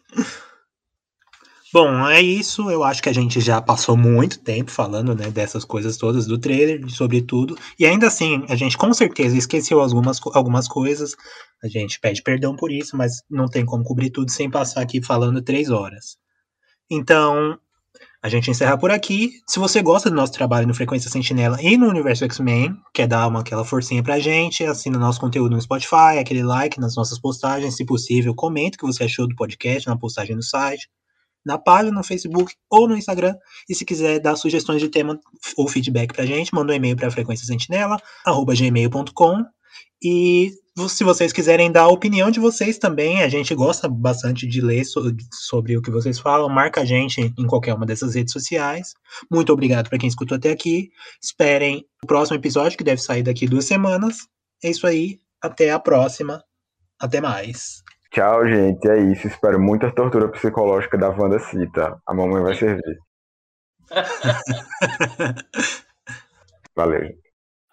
Bom, é isso. Eu acho que a gente já passou muito tempo falando né, dessas coisas todas do trailer, sobre tudo. E ainda assim, a gente com certeza esqueceu algumas, algumas coisas. A gente pede perdão por isso, mas não tem como cobrir tudo sem passar aqui falando três horas. Então, A gente encerra por aqui. Se você gosta do nosso trabalho no Frequência Sentinela e no Universo X-Men, quer dar uma aquela forcinha pra gente, assina nosso conteúdo no Spotify, aquele like nas nossas postagens, se possível, comente o que você achou do podcast na postagem no site, na página no Facebook ou no Instagram. E se quiser dar sugestões de tema ou feedback pra gente, manda um e-mail para frequenciasentinela@gmail.com. E se vocês quiserem dar a opinião de vocês também, a gente gosta bastante de ler so sobre o que vocês falam. Marca a gente em qualquer uma dessas redes sociais. Muito obrigado para quem escutou até aqui. Esperem o próximo episódio, que deve sair daqui duas semanas. É isso aí. Até a próxima. Até mais. Tchau, gente. É isso. Espero muita tortura psicológica da Wanda Cita. A mamãe vai servir. [LAUGHS] Valeu.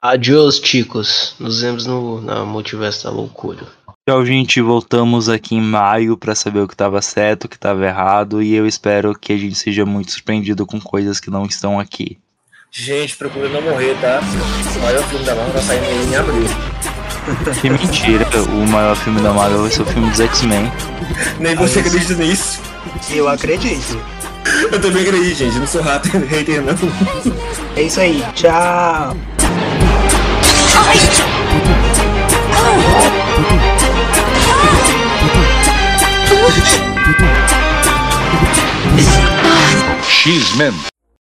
Adiós, chicos. Nos vemos no na Multiverso da Loucura. Tchau, gente. Voltamos aqui em maio para saber o que estava certo, o que estava errado. E eu espero que a gente seja muito surpreendido com coisas que não estão aqui. Gente, procura não morrer, tá? O maior filme da Marvel vai sair em abril. [LAUGHS] Que mentira. O maior filme da Marvel vai ser o filme dos X-Men. [LAUGHS] Nem você acredita nisso. Eu acredito. Eu também acredito, gente. Eu não sou rato, [LAUGHS] hater, não. É isso aí. Tchau. X-Men